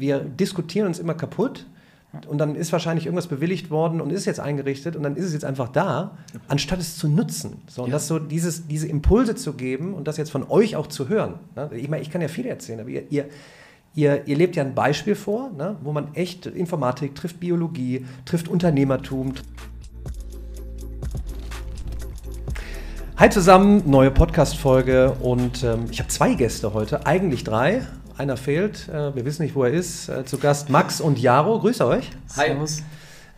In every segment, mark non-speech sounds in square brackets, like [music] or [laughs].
wir diskutieren uns immer kaputt und dann ist wahrscheinlich irgendwas bewilligt worden und ist jetzt eingerichtet und dann ist es jetzt einfach da, anstatt es zu nutzen. So, und Ja. das so dieses, diese Impulse zu geben und das jetzt von euch auch zu hören. Ne? Ich meine, ich kann ja viel erzählen, aber ihr, ihr, ihr, ihr lebt ja ein Beispiel vor, ne? wo man echt Informatik trifft, Biologie, trifft Unternehmertum. Hi zusammen, neue Podcast-Folge und ähm, ich habe zwei Gäste heute, eigentlich drei. Einer fehlt, äh, wir wissen nicht, wo er ist. Äh, zu Gast Max und Jaro, grüße euch. Hi. Servus.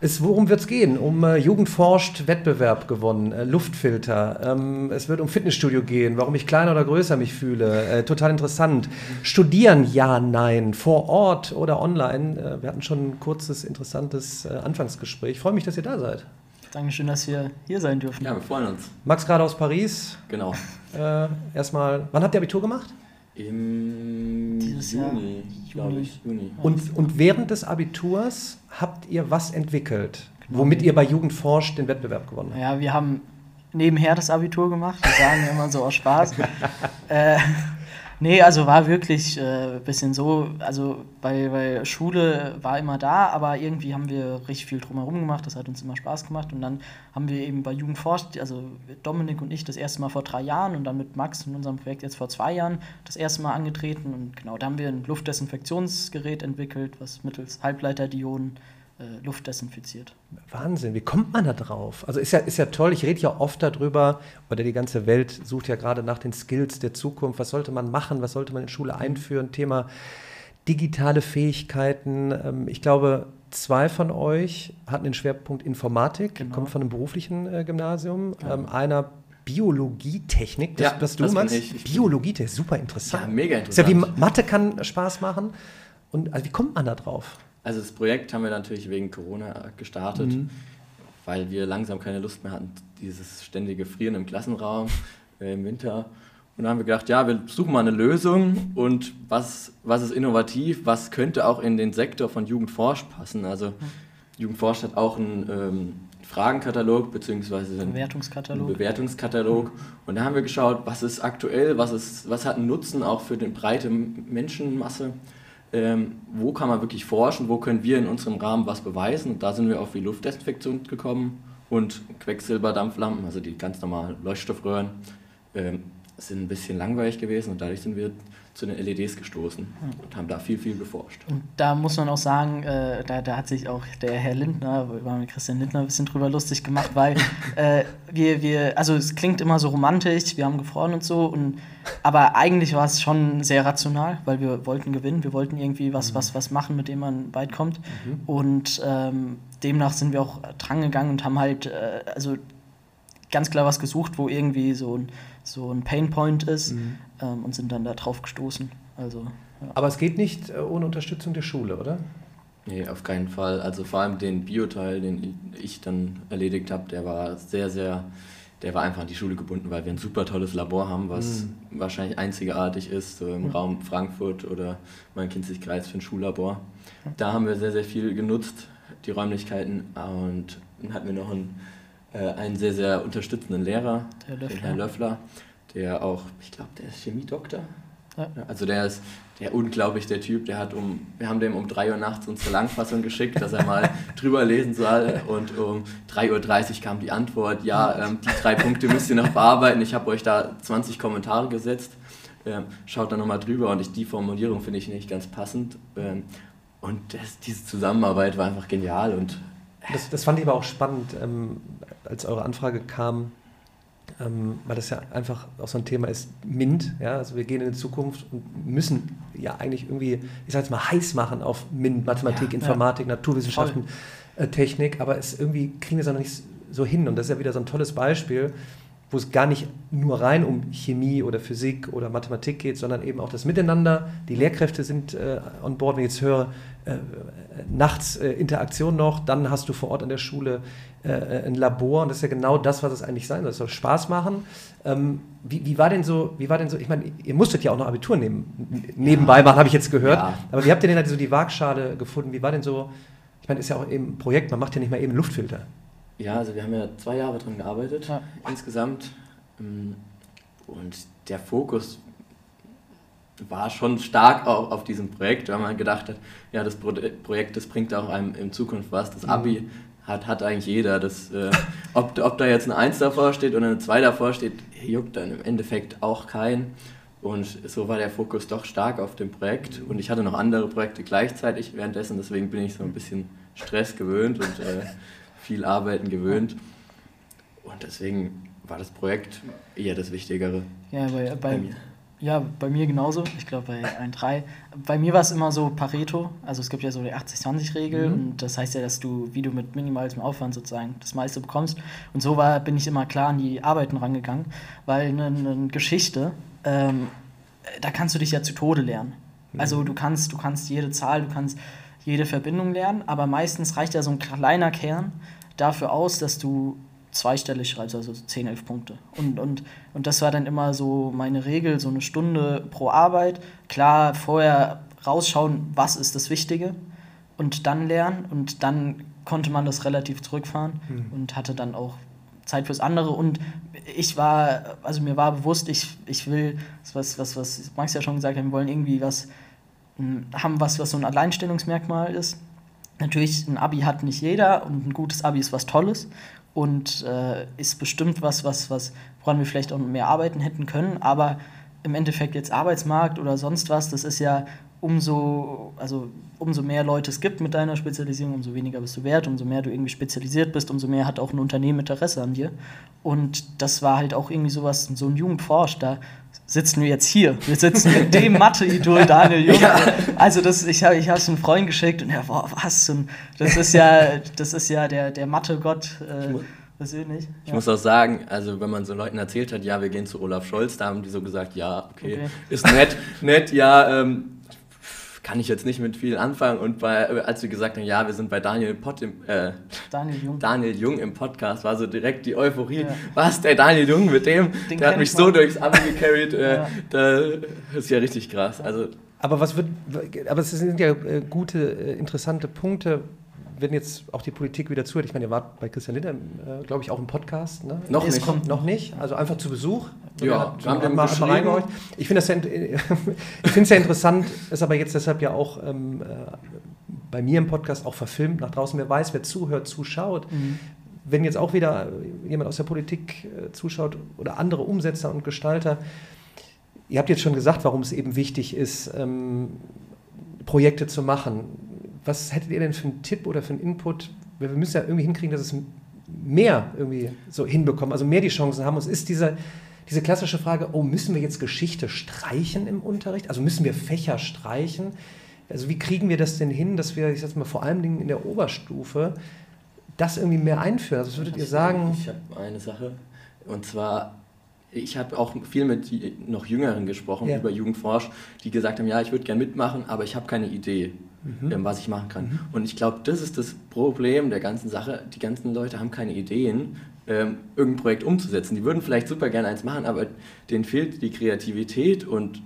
Es, worum wird es gehen? Um äh, Jugend forscht, Wettbewerb gewonnen, äh, Luftfilter. Ähm, es wird um Fitnessstudio gehen, warum ich kleiner oder größer mich fühle. Äh, total interessant. Studieren, ja, nein. Vor Ort oder online. Äh, wir hatten schon ein kurzes, interessantes äh, Anfangsgespräch. Ich freue mich, dass ihr da seid. Dankeschön, dass wir hier sein dürfen. Ja, wir freuen uns. Max gerade aus Paris. Genau. Äh, erstmal, wann habt ihr Abitur gemacht? Im Dieses. Juni, glaube ich. Juni. Und, und während des Abiturs habt ihr was entwickelt, Genau. womit ihr bei Jugend forscht den Wettbewerb gewonnen habt? Ja, wir haben nebenher das Abitur gemacht. Wir sagen immer so aus Spaß. [laughs] äh, nee, also war wirklich ein äh, bisschen so. Also bei, bei Schule war immer da, aber irgendwie haben wir richtig viel drumherum gemacht. Das hat uns immer Spaß gemacht. Und dann haben wir eben bei Jugend forscht, also Dominik und ich das erste Mal vor drei Jahren und dann mit Max in unserem Projekt jetzt vor zwei Jahren das erste Mal angetreten. Und genau, da haben wir ein Luftdesinfektionsgerät entwickelt, was mittels Halbleiterdioden äh, Luft desinfiziert. Wahnsinn, wie kommt man da drauf? Also ist ja, ist ja toll, ich rede ja oft darüber, oder die ganze Welt sucht ja gerade nach den Skills der Zukunft. Was sollte man machen, was sollte man in Schule einführen? Thema digitale Fähigkeiten. Ähm, Ich glaube, zwei von euch hatten den Schwerpunkt Informatik, Genau. kommt von einem beruflichen äh, Gymnasium. Ja. Ähm, Einer Biologietechnik, das, Ja, was du das machst. ich. Ich Biologietechnik, super interessant. Ja, mega Ist ja interessant. wie Ma- Mathe kann Spaß machen. Und also wie kommt man da drauf? Also das Projekt haben wir natürlich wegen Corona gestartet, Mhm. weil wir langsam keine Lust mehr hatten, dieses ständige Frieren im Klassenraum äh, im Winter. Und dann haben wir gedacht, ja, wir suchen mal eine Lösung und was, was ist innovativ, was könnte auch in den Sektor von Jugendforsch passen. Also Jugendforsch hat auch einen ähm, Fragenkatalog beziehungsweise einen Bewertungskatalog. einen Bewertungskatalog. Und da haben wir geschaut, was ist aktuell, was, ist, was hat einen Nutzen auch für die breite Menschenmasse. Ähm, wo kann man wirklich forschen, wo können wir in unserem Rahmen was beweisen. Und da sind wir auf die Luftdesinfektion gekommen und Quecksilberdampflampen, also die ganz normalen Leuchtstoffröhren, ähm, sind ein bisschen langweilig gewesen und dadurch sind wir zu den LEDs gestoßen und haben da viel, viel geforscht. Und da muss man auch sagen, äh, da, da hat sich auch der Herr Lindner, mit Christian Lindner ein bisschen drüber lustig gemacht, weil [laughs] äh, wir, wir, also es klingt immer so romantisch, wir haben gefroren und so, und, aber eigentlich war es schon sehr rational, weil wir wollten gewinnen, wir wollten irgendwie was, was, was machen, mit dem man weit kommt. Und ähm, demnach sind wir auch drangegangen und haben halt, äh, also ganz klar was gesucht, wo irgendwie so ein, so ein Painpoint ist ähm, und sind dann da drauf gestoßen. Also, ja. Aber es geht nicht äh, ohne Unterstützung der Schule, oder? Nee, auf keinen Fall. Also vor allem den Bioteil, den ich dann erledigt habe, der war sehr, sehr, der war einfach an die Schule gebunden, weil wir ein super tolles Labor haben, was wahrscheinlich einzigartig ist, so im Raum Frankfurt oder mein Kinzig-Kreis für ein Schullabor. Da haben wir sehr, sehr viel genutzt, die Räumlichkeiten, und dann hatten wir noch einen, äh, einen sehr, sehr unterstützenden Lehrer, Der den Löffler. Herrn Löffler, der auch, ich glaube, der ist Chemiedoktor. Ja. Also der ist der unglaublich der Typ, der hat um, wir haben dem um 3 Uhr nachts unsere Langfassung geschickt, dass er mal [laughs] drüber lesen soll. Und um 3.30 Uhr kam die Antwort, ja, ähm, die drei Punkte müsst ihr noch bearbeiten, ich habe euch da 20 Kommentare gesetzt, ähm, schaut da nochmal drüber und ich, die Formulierung finde ich nicht ganz passend. Ähm, und das, diese Zusammenarbeit war einfach genial und Das, das fand ich aber auch spannend, ähm, als eure Anfrage kam, ähm, weil das ja einfach auch so ein Thema ist, MINT, ja, also wir gehen in die Zukunft und müssen ja eigentlich irgendwie, ich sag jetzt mal, heiß machen auf MINT, Mathematik, Ja, Informatik, Naturwissenschaften, äh, Technik, aber es irgendwie kriegen wir es auch noch nicht so hin und das ist ja wieder so ein tolles Beispiel, wo es gar nicht nur rein um Chemie oder Physik oder Mathematik geht, sondern eben auch das Miteinander. Die Lehrkräfte sind äh, on board. Wenn ich jetzt höre, äh, nachts äh, Interaktion noch, dann hast du vor Ort an der Schule äh, ein Labor und das ist ja genau das, was es eigentlich sein soll. Es soll Spaß machen. Ähm, wie, wie war denn so, wie war denn so, ich meine, ihr musstet ja auch noch Abitur neben, nebenbei machen, habe ich jetzt gehört. Ja. Aber wie habt ihr denn halt so die Waagschale gefunden? Wie war denn so, ich meine, ist ja auch eben ein Projekt, man macht ja nicht mal eben einen Luftfilter. Ja, also wir haben ja zwei Jahre dran gearbeitet Ja. insgesamt. Ähm, Und der Fokus war schon stark auch auf diesem Projekt, weil man gedacht hat, ja, das Projekt, das bringt auch einem in Zukunft was. Das Abi mhm. Hat, hat eigentlich jeder. Das, äh, ob, ob da jetzt eine 1 davor steht oder eine 2 davor steht, juckt dann im Endeffekt auch keinen. Und so war der Fokus doch stark auf dem Projekt. Und ich hatte noch andere Projekte gleichzeitig währenddessen, deswegen bin ich so ein bisschen Stress gewöhnt und äh, viel Arbeiten gewöhnt. Und deswegen war das Projekt eher das Wichtigere. Ja, bei, bei, bei mir. Ja, bei mir genauso. Ich glaube bei 1,3. Bei mir war es immer so Pareto. Also es gibt ja so die 80-20-Regel mhm. und das heißt ja, dass du, wie du mit minimalem Aufwand sozusagen das meiste bekommst. Und so war, bin ich immer klar an die Arbeiten rangegangen, weil eine, eine Geschichte, ähm, da kannst du dich ja zu Tode lernen. Mhm. Also du kannst, du kannst jede Zahl, du kannst jede Verbindung lernen, aber meistens reicht ja so ein kleiner Kern dafür aus, dass du zweistellig schreibst, also 10, 11 Punkte. Und, und, und das war dann immer so meine Regel, so eine Stunde pro Arbeit. Klar, vorher rausschauen, was ist das Wichtige und dann lernen und dann konnte man das relativ zurückfahren mhm. und hatte dann auch Zeit fürs andere und ich war, also mir war bewusst, ich, ich will, was, was, was Max ja schon gesagt hat, wir wollen irgendwie was hm, haben, was, was so ein Alleinstellungsmerkmal ist. Natürlich, ein Abi hat nicht jeder und ein gutes Abi ist was Tolles und äh, ist bestimmt was, was, was, woran wir vielleicht auch mehr arbeiten hätten können, aber im Endeffekt jetzt Arbeitsmarkt oder sonst was, das ist ja umso, also umso mehr Leute es gibt mit deiner Spezialisierung, umso weniger bist du wert, umso mehr du irgendwie spezialisiert bist, umso mehr hat auch ein Unternehmen Interesse an dir. Und das war halt auch irgendwie sowas, so ein Jugendforsch, da sitzen wir jetzt hier. Wir sitzen mit dem [laughs] Mathe-Idol Daniel Jung. Ja. Also das, ich habe ich es einem Freund geschickt und er, boah, was? Und das ist ja, das ist ja der, der Mathe-Gott. Äh, persönlich. Ich ja. muss auch sagen, also wenn man so Leuten erzählt hat, ja, wir gehen zu Olaf Scholz, da haben die so gesagt, ja, okay, okay. ist nett, nett, ja, ähm, kann ich jetzt nicht mit viel anfangen. Und bei, als wir gesagt haben, ja, wir sind bei Daniel Pott im, äh, Daniel, Jung. Daniel Jung im Podcast, war so direkt die Euphorie. Ja. Was, der Daniel Jung mit dem? Den der hat mich so durchs Abi gecarried. Äh, ja. Das ist ja richtig krass. Also, aber was wird, aber es sind ja äh, gute, äh, interessante Punkte, wenn jetzt auch die Politik wieder zuhört, ich meine, ihr wart bei Christian Lindner, äh, glaube ich, auch im Podcast. Ne? Noch es nicht. kommt noch nicht, also einfach zu Besuch. Ja, wir haben mal, reingehört. [laughs] Ich finde es ja, ja interessant, ist aber jetzt deshalb ja auch ähm, äh, bei mir im Podcast auch verfilmt nach draußen. Wer weiß, wer zuhört, zuschaut. Mhm. Wenn jetzt auch wieder jemand aus der Politik äh, zuschaut oder andere Umsetzer und Gestalter, ihr habt jetzt schon gesagt, warum es eben wichtig ist, ähm, Projekte zu machen was hättet ihr denn für einen Tipp oder für einen Input? Wir müssen ja irgendwie hinkriegen, dass es mehr irgendwie so hinbekommen, also mehr die Chancen haben. Und es ist diese, diese klassische Frage, oh, müssen wir jetzt Geschichte streichen im Unterricht? Also müssen wir Fächer streichen? Also wie kriegen wir das denn hin, dass wir, ich sag mal, vor allem in der Oberstufe das irgendwie mehr einführen? Also was würdet ihr sagen? Ich habe eine Sache, und zwar ich habe auch viel mit noch Jüngeren gesprochen ja. über Jugendforsch, die gesagt haben, ja, ich würde gerne mitmachen, aber ich habe keine Idee mhm. Ähm, was ich machen kann. Mhm. Und ich glaube, das ist das Problem der ganzen Sache. Die ganzen Leute haben keine Ideen, ähm, irgendein Projekt umzusetzen. Die würden vielleicht super gerne eins machen, aber denen fehlt die Kreativität und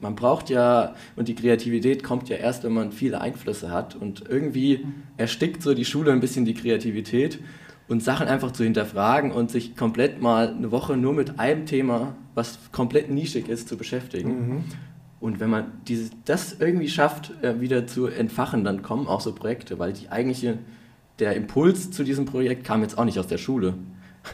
man braucht ja, und die Kreativität kommt ja erst, wenn man viele Einflüsse hat und irgendwie mhm. erstickt so die Schule ein bisschen die Kreativität und Sachen einfach zu hinterfragen und sich komplett mal eine Woche nur mit einem Thema, was komplett nischig ist, zu beschäftigen. Mhm. Und wenn man dieses, das irgendwie schafft, äh, wieder zu entfachen, dann kommen auch so Projekte, weil die eigentliche, der Impuls zu diesem Projekt kam jetzt auch nicht aus der Schule.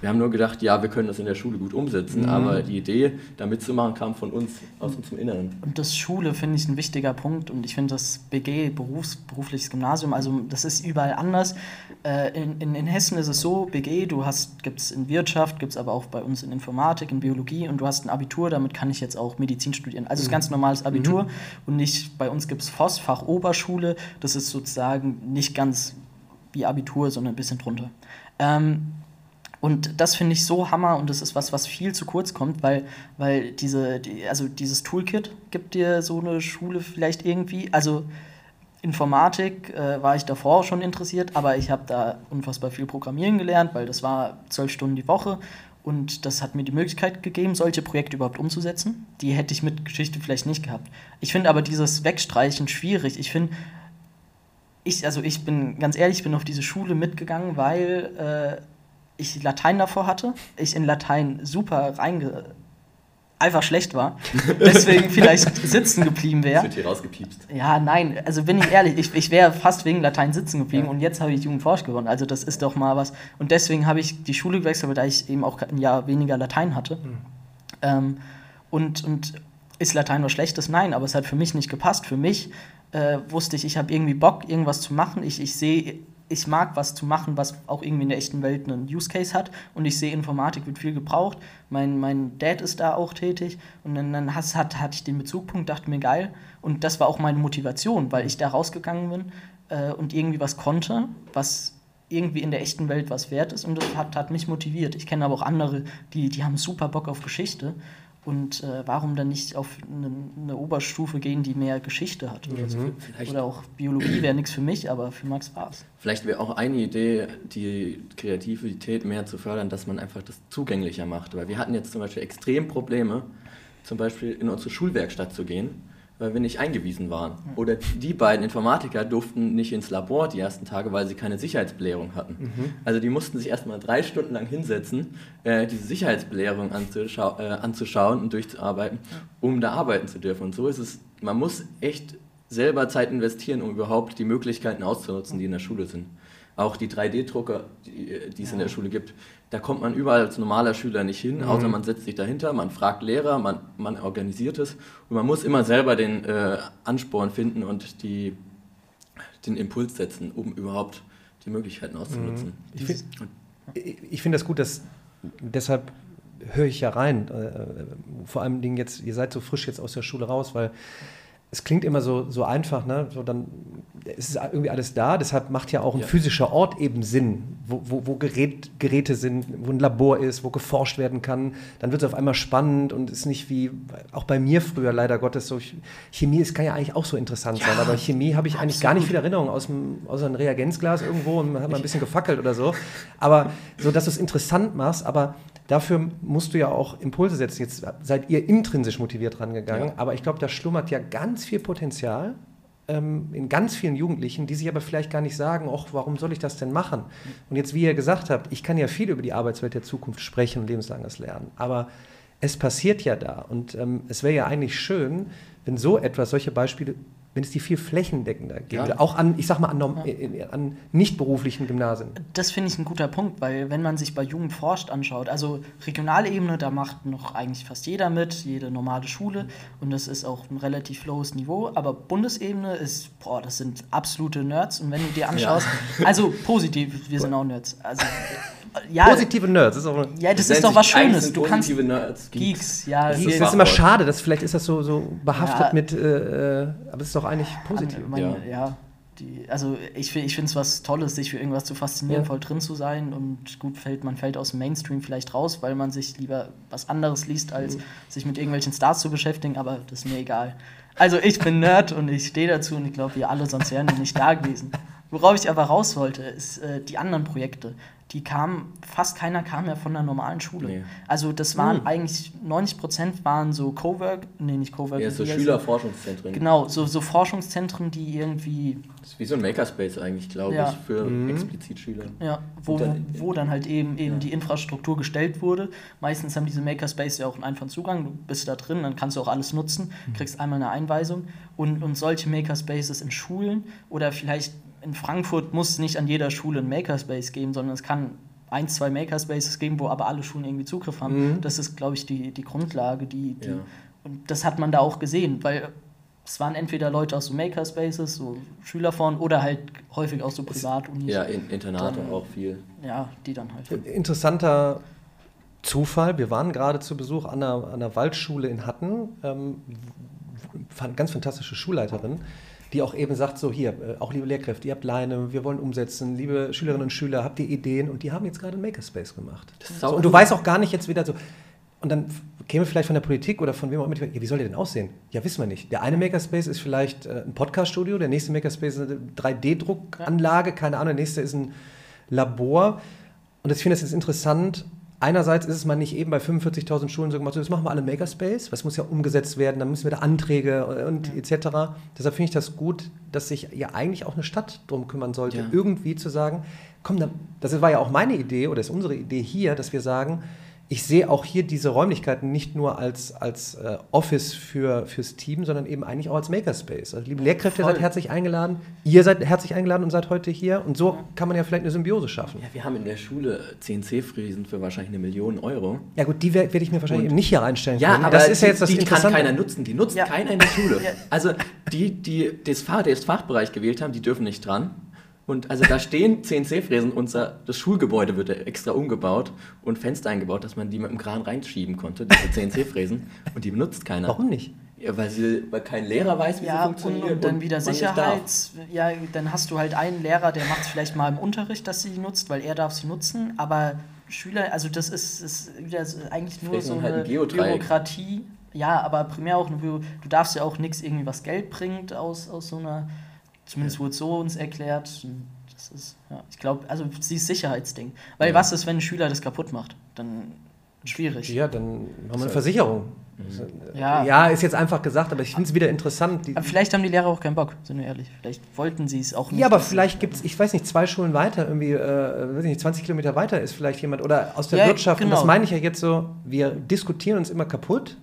Wir haben nur gedacht, ja, wir können das in der Schule gut umsetzen, mhm. aber die Idee, da mitzumachen, kam von uns aus unserem Inneren. Und das Schule finde ich ein wichtiger Punkt und ich finde das BG, Berufs, berufliches Gymnasium, also das ist überall anders. Äh, in, in, in Hessen ist es so, BG, du hast, gibt es in Wirtschaft, gibt es aber auch bei uns in Informatik, in Biologie und du hast ein Abitur, damit kann ich jetzt auch Medizin studieren. Also mhm. ist ganz normales Abitur mhm. und nicht, bei uns gibt es FOS, Fach Oberschule, das ist sozusagen nicht ganz wie Abitur, sondern ein bisschen drunter. Ähm, und das finde ich so hammer und das ist was, was viel zu kurz kommt, weil, weil diese, die, also dieses Toolkit gibt dir so eine Schule vielleicht irgendwie. Also Informatik äh, war ich davor schon interessiert, aber ich habe da unfassbar viel Programmieren gelernt, weil das war zwölf Stunden die Woche und das hat mir die Möglichkeit gegeben, solche Projekte überhaupt umzusetzen. Die hätte ich mit Geschichte vielleicht nicht gehabt. Ich finde aber dieses Wegstreichen schwierig. Ich finde, ich, also ich bin ganz ehrlich, ich bin auf diese Schule mitgegangen, weil äh, ich Latein davor hatte, ich in Latein super reinge einfach schlecht war. [laughs] Deswegen vielleicht sitzen geblieben wäre. wird hier rausgepiepst. Ja, nein, also bin ich ehrlich, ich, ich wäre fast wegen Latein sitzen geblieben ja. und jetzt habe ich Jugendforsch gewonnen. Also das ist doch mal was. Und deswegen habe ich die Schule gewechselt, weil ich eben auch ein Jahr weniger Latein hatte. Mhm. Ähm, und, und ist Latein was Schlechtes? Nein, aber es hat für mich nicht gepasst. Für mich äh, wusste ich, ich habe irgendwie Bock, irgendwas zu machen. Ich, ich sehe, ich mag was zu machen, was auch irgendwie in der echten Welt einen Use Case hat. Und ich sehe, Informatik wird viel gebraucht. Mein, mein Dad ist da auch tätig. Und dann, dann hat, hatte ich den Bezugpunkt, dachte mir, geil. Und das war auch meine Motivation, weil ich da rausgegangen bin äh, und irgendwie was konnte, was irgendwie in der echten Welt was wert ist. Und das hat, hat mich motiviert. Ich kenne aber auch andere, die, die haben super Bock auf Geschichte. Und äh, warum dann nicht auf eine, eine, Oberstufe gehen, die mehr Geschichte hat? Oder, so. Mhm. oder auch Biologie wäre nichts für mich, aber für Max war es. Vielleicht wäre auch eine Idee, die Kreativität mehr zu fördern, dass man einfach das zugänglicher macht. Weil wir hatten jetzt zum Beispiel extrem Probleme, zum Beispiel in unsere Schulwerkstatt zu gehen weil wir nicht eingewiesen waren. Oder die beiden Informatiker durften nicht ins Labor die ersten Tage, weil sie keine Sicherheitsbelehrung hatten. Mhm. Also die mussten sich erstmal drei Stunden lang hinsetzen, äh, diese Sicherheitsbelehrung anzuschau äh, anzuschauen und durchzuarbeiten, um da arbeiten zu dürfen. Und so ist es, man muss echt selber Zeit investieren, um überhaupt die Möglichkeiten auszunutzen, die in der Schule sind. Auch die 3D-Drucker, die, die es ja. in der Schule gibt, da kommt man überall als normaler Schüler nicht hin, mhm. außer man setzt sich dahinter, man fragt Lehrer, man, man organisiert es und man muss immer selber den äh, Ansporn finden und die, den Impuls setzen, um überhaupt die Möglichkeiten auszunutzen. Mhm. Ich finde find das gut, dass deshalb höre ich ja rein, äh, vor allem Dingen jetzt, ihr seid so frisch jetzt aus der Schule raus, weil es klingt immer so, so einfach, ne? so dann ist es irgendwie alles da, deshalb macht ja auch ein ja. physischer Ort eben Sinn, wo, wo, wo Gerät, Geräte sind, wo ein Labor ist, wo geforscht werden kann. Dann wird es auf einmal spannend und ist nicht wie, auch bei mir früher leider Gottes, so Chemie, es kann ja eigentlich auch so interessant ja, sein, aber Chemie habe ich absolut. eigentlich gar nicht viel Erinnerung aus, dem, aus einem Reagenzglas irgendwo und man hat mal ein bisschen gefackelt oder so. Aber so, dass du es interessant machst, aber dafür musst du ja auch Impulse setzen. Jetzt seid ihr intrinsisch motiviert rangegangen, ja. aber ich glaube, da schlummert ja ganz viel Potenzial ähm, in ganz vielen Jugendlichen, die sich aber vielleicht gar nicht sagen, ach, warum soll ich das denn machen? Und jetzt, wie ihr gesagt habt, ich kann ja viel über die Arbeitswelt der Zukunft sprechen und lebenslanges Lernen, aber es passiert ja da und ähm, es wäre ja eigentlich schön, wenn so etwas, solche Beispiele wenn es die viel flächendeckender gäbe, ja. auch an, ich sag mal, an, ja. an nicht-beruflichen Gymnasien. Das finde ich ein guter Punkt, weil wenn man sich bei Jugend forscht anschaut, also regionale Ebene, da macht noch eigentlich fast jeder mit, jede normale Schule und das ist auch ein relativ lowes Niveau, aber Bundesebene ist, boah, das sind absolute Nerds und wenn du dir anschaust, ja. also positiv, wir sind auch Nerds, also ja, positive Nerds. Ist auch ja, das, das ist doch was Schönes. Du kannst Nerds, Geeks. Geeks ja. Geeks. Das ist immer schade, dass vielleicht ist das so, so behaftet ja. mit, äh, äh aber es ist doch eigentlich positiv. Man, ja. ja. Die, also ich, ich finde es was Tolles, sich für irgendwas zu faszinieren, ja. voll drin zu sein und gut fällt, man fällt aus dem Mainstream vielleicht raus, weil man sich lieber was anderes liest, als mhm. sich mit irgendwelchen Stars zu beschäftigen, aber das ist mir egal. Also ich bin Nerd und ich stehe dazu und ich glaube, wir alle, sonst wären wir nicht da gewesen. Worauf ich aber raus wollte, ist äh, die anderen Projekte die kamen, fast keiner kam ja von der normalen Schule. Nee. Also das waren mhm. eigentlich 90 Prozent waren so Cowork, nee, nicht Cowork. Ja, so Schülerforschungszentren. Genau, so, so Forschungszentren, die irgendwie. Das ist wie so ein Makerspace eigentlich, glaube ja. ich, für mhm. explizit Schüler. Ja, wo dann, wo dann halt eben, eben ja. die Infrastruktur gestellt wurde. Meistens haben diese Makerspace ja auch einen einfachen Zugang, du bist da drin, dann kannst du auch alles nutzen, mhm. kriegst einmal eine Einweisung. Und, und solche Makerspaces in Schulen oder vielleicht in Frankfurt muss es nicht an jeder Schule ein Makerspace geben, sondern es kann ein, zwei Makerspaces geben, wo aber alle Schulen irgendwie Zugriff haben. Mhm. Das ist, glaube ich, die, die Grundlage, die, die ja. und das hat man da auch gesehen, weil es waren entweder Leute aus so Makerspaces, so Schüler von, oder halt häufig aus so Privatunis. Ja, in, Internate dann, auch viel. Ja, die dann halt. Interessanter Zufall, wir waren gerade zu Besuch an einer, an einer Waldschule in Hatten, ähm, ganz fantastische Schulleiterin die auch eben sagt, so hier, äh, auch liebe Lehrkräfte, ihr habt Leine, wir wollen umsetzen, liebe Schülerinnen und Schüler, habt ihr Ideen? Und die haben jetzt gerade einen Makerspace gemacht. So, und du weißt auch gar nicht jetzt wieder so, und dann käme vielleicht von der Politik oder von wem auch immer, ja, wie soll der denn aussehen? Ja, wissen wir nicht. Der eine Makerspace ist vielleicht äh, ein Podcast-Studio, der nächste Makerspace ist eine 3D-Druckanlage, keine Ahnung, der nächste ist ein Labor. Und ich finde es jetzt interessant, einerseits ist es mal nicht eben bei 45.000 Schulen so gemacht, so, das machen wir alle Makerspace, was muss ja umgesetzt werden, dann müssen wir da Anträge und ja. etc. Deshalb finde ich das gut, dass sich ja eigentlich auch eine Stadt drum kümmern sollte, ja. irgendwie zu sagen, komm, das war ja auch meine Idee oder ist unsere Idee hier, dass wir sagen, ich sehe auch hier diese Räumlichkeiten nicht nur als, als äh, Office für, fürs Team, sondern eben eigentlich auch als Makerspace. Also liebe Lehrkräfte, ihr seid herzlich eingeladen, ihr seid herzlich eingeladen und seid heute hier und so kann man ja vielleicht eine Symbiose schaffen. Ja, wir haben in der Schule CNC-Fräsen für wahrscheinlich eine Million Euro. Ja gut, die werde ich mir wahrscheinlich Und- eben nicht hier reinstellen Ja, können. aber das ist ja jetzt das die kann Interessante. keiner nutzen. Die nutzt Ja. keiner in der Schule. [laughs] Ja. Also die, die das, Fach, das Fachbereich gewählt haben, die dürfen nicht dran. Und also da stehen [laughs] CNC-Fräsen, unser, das Schulgebäude wird ja extra umgebaut und Fenster eingebaut, dass man die mit dem Kran reinschieben konnte, diese CNC-Fräsen. [laughs] Und die benutzt keiner. Warum nicht? Ja, weil, sie, weil kein Lehrer weiß, wie Ja, sie und, funktioniert. und dann wieder. Sicherheits. Ja, dann hast du halt einen Lehrer, der macht es vielleicht mal im Unterricht, dass sie die nutzt, weil er darf sie nutzen, aber Schüler, also das ist, ist eigentlich nur Fräsen so halt eine ein. Bürokratie. Ja, aber primär auch, nur, du darfst ja auch nichts irgendwie, was Geld bringt aus, aus so einer, zumindest wurde es so uns erklärt. Das ist, ja, ich glaube, also sie ist Sicherheitsding. Weil Ja. was ist, wenn ein Schüler das kaputt macht? Dann schwierig. Ja, dann haben wir eine Versicherung. Ja. ja, ist jetzt einfach gesagt, aber ich finde es wieder interessant. Die, Aber vielleicht haben die Lehrer auch keinen Bock, sind wir ehrlich. Vielleicht wollten sie es auch nicht. ja, aber vielleicht gibt es, ich weiß nicht, zwei Schulen weiter, irgendwie, äh, weiß ich nicht, 20 Kilometer weiter ist vielleicht jemand, oder aus der Ja, Wirtschaft, und das genau. meine ich ja jetzt so, wir diskutieren uns immer kaputt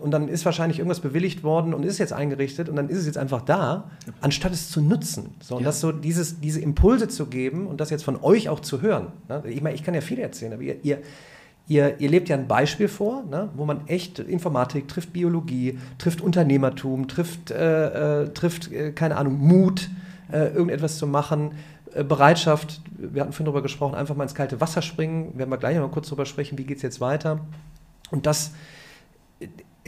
und dann ist wahrscheinlich irgendwas bewilligt worden und ist jetzt eingerichtet und dann ist es jetzt einfach da, anstatt es zu nutzen. So, und Ja. das so, dieses, diese Impulse zu geben und das jetzt von euch auch zu hören. Ne? Ich meine, ich kann ja viel erzählen, aber ihr, ihr Ihr, ihr lebt ja ein Beispiel vor, ne, wo man echt Informatik trifft, Biologie, trifft Unternehmertum, trifft, äh, äh, trifft äh, keine Ahnung, Mut, äh, irgendetwas zu machen, äh, Bereitschaft. Wir hatten vorhin darüber gesprochen, einfach mal ins kalte Wasser springen. Werden wir gleich noch mal kurz darüber sprechen, wie geht es jetzt weiter. Und das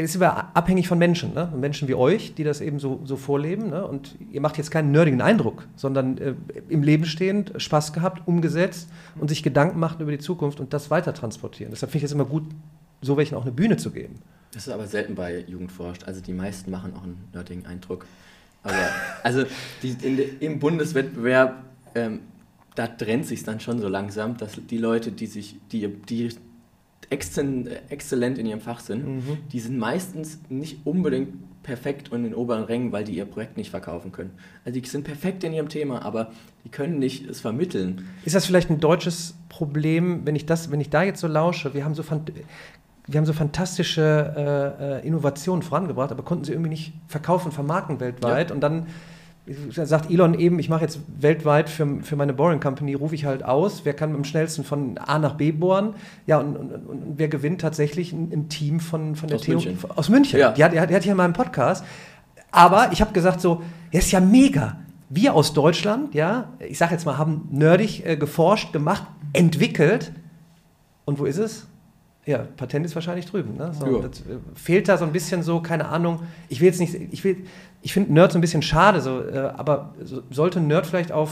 äh, ist aber abhängig von Menschen, ne? Menschen wie euch, die das eben so, so vorleben. Ne? Und ihr macht jetzt keinen nerdigen Eindruck, sondern äh, im Leben stehend, Spaß gehabt, umgesetzt und sich Gedanken machen über die Zukunft und das weiter transportieren. Deshalb finde ich es immer gut, so welchen auch eine Bühne zu geben. Das ist aber selten bei Jugendforscht. Also die meisten machen auch einen nerdigen Eindruck. Aber also die, de- im Bundeswettbewerb, ähm, da trennt sich dann schon so langsam, dass die Leute, die sich, die, die exzellent in ihrem Fach sind, Mhm. die sind meistens nicht unbedingt perfekt und in oberen Rängen, weil die ihr Projekt nicht verkaufen können. Also die sind perfekt in ihrem Thema, aber die können nicht es vermitteln. Ist das vielleicht ein deutsches Problem, wenn ich, das, wenn ich da jetzt so lausche? Wir haben so, wir haben so fantastische äh, äh, Innovationen vorangebracht, aber konnten sie irgendwie nicht verkaufen, vermarkten weltweit. Und dann sagt Elon eben, ich mache jetzt weltweit für, für meine Boring Company, rufe ich halt aus, wer kann am schnellsten von A nach B bohren. Ja, und, und, und, wer gewinnt tatsächlich ein Team von, von der Aus Theo München. aus München. Ja. Die, hat, die, hat, die hatte ich ja in meinem Podcast. Aber ich habe gesagt so, ja, ist ja mega. Wir aus Deutschland, ja, ich sage jetzt mal, haben nerdig äh, geforscht, gemacht, entwickelt. Und wo ist es? Ja, Patent ist wahrscheinlich drüben. Ne? So, Ja. das, äh, fehlt da so ein bisschen so, keine Ahnung. Ich will jetzt nicht, ich will, ich finde Nerd so ein bisschen schade, so, äh, aber so, sollte Nerd vielleicht auf,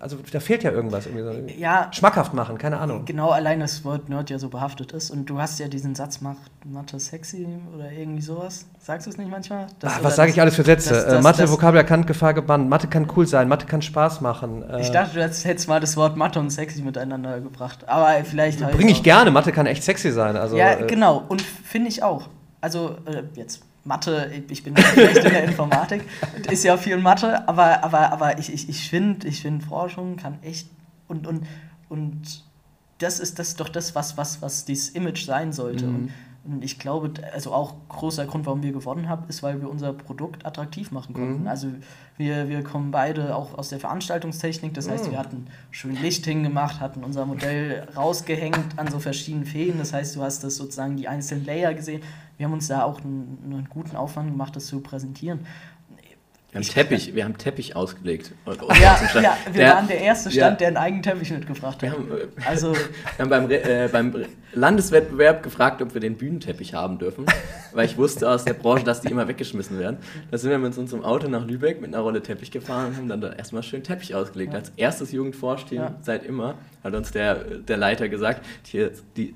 also da fehlt ja irgendwas, irgendwie so, Ja, schmackhaft machen, keine Ahnung. Genau, allein das Wort Nerd ja so behaftet ist. Und du hast ja diesen Satz, macht Mathe sexy oder irgendwie sowas. Sagst du es nicht manchmal? Das- Ach, was sage ich alles für Sätze? das- äh, das- Mathe, das- Vokabel erkannt, Gefahr gebannt. Mathe kann cool sein, Mathe kann Spaß machen. Äh, Ich dachte, du hättest mal das Wort Mathe und sexy miteinander gebracht. Aber vielleicht halt. Bringe ich auch- gerne, Mathe kann echt sexy sein. Also, ja, äh, genau. Und finde ich auch. Also, äh, jetzt Mathe, ich bin schlecht in der Informatik, ist ja viel Mathe, aber, aber, aber ich, ich, ich finde, ich find, Forschung kann echt. Und, und, und das ist das doch das, was, was, was dieses Image sein sollte. Mhm. Und, und ich glaube, also auch großer Grund, warum wir gewonnen haben, ist, weil wir unser Produkt attraktiv machen konnten. Mhm. Also wir, wir kommen beide auch aus der Veranstaltungstechnik, das heißt, Mhm. wir hatten schön Licht hingemacht, hatten unser Modell rausgehängt an so verschiedenen Fäden. Das heißt, du hast das sozusagen die einzelnen Layer gesehen. Wir haben uns da auch einen, einen guten Aufwand gemacht, das zu präsentieren. Wir haben Ich- Teppich, wir haben Teppich ausgelegt. [laughs] Ja, ja wir Der- waren der erste Stand, ja. der einen eigenen Teppich mitgebracht Wir hat. haben, äh, Also, [laughs] Wir haben beim, äh, beim Landeswettbewerb gefragt, ob wir den Bühnenteppich haben dürfen, [laughs] weil ich wusste aus der Branche, dass die immer weggeschmissen werden. Da sind wir mit unserem Auto nach Lübeck mit einer Rolle Teppich gefahren und haben dann da erstmal schön Teppich ausgelegt. Ja. Als erstes Jugendforschteam Ja. seit immer hat uns der, der Leiter gesagt, hier, die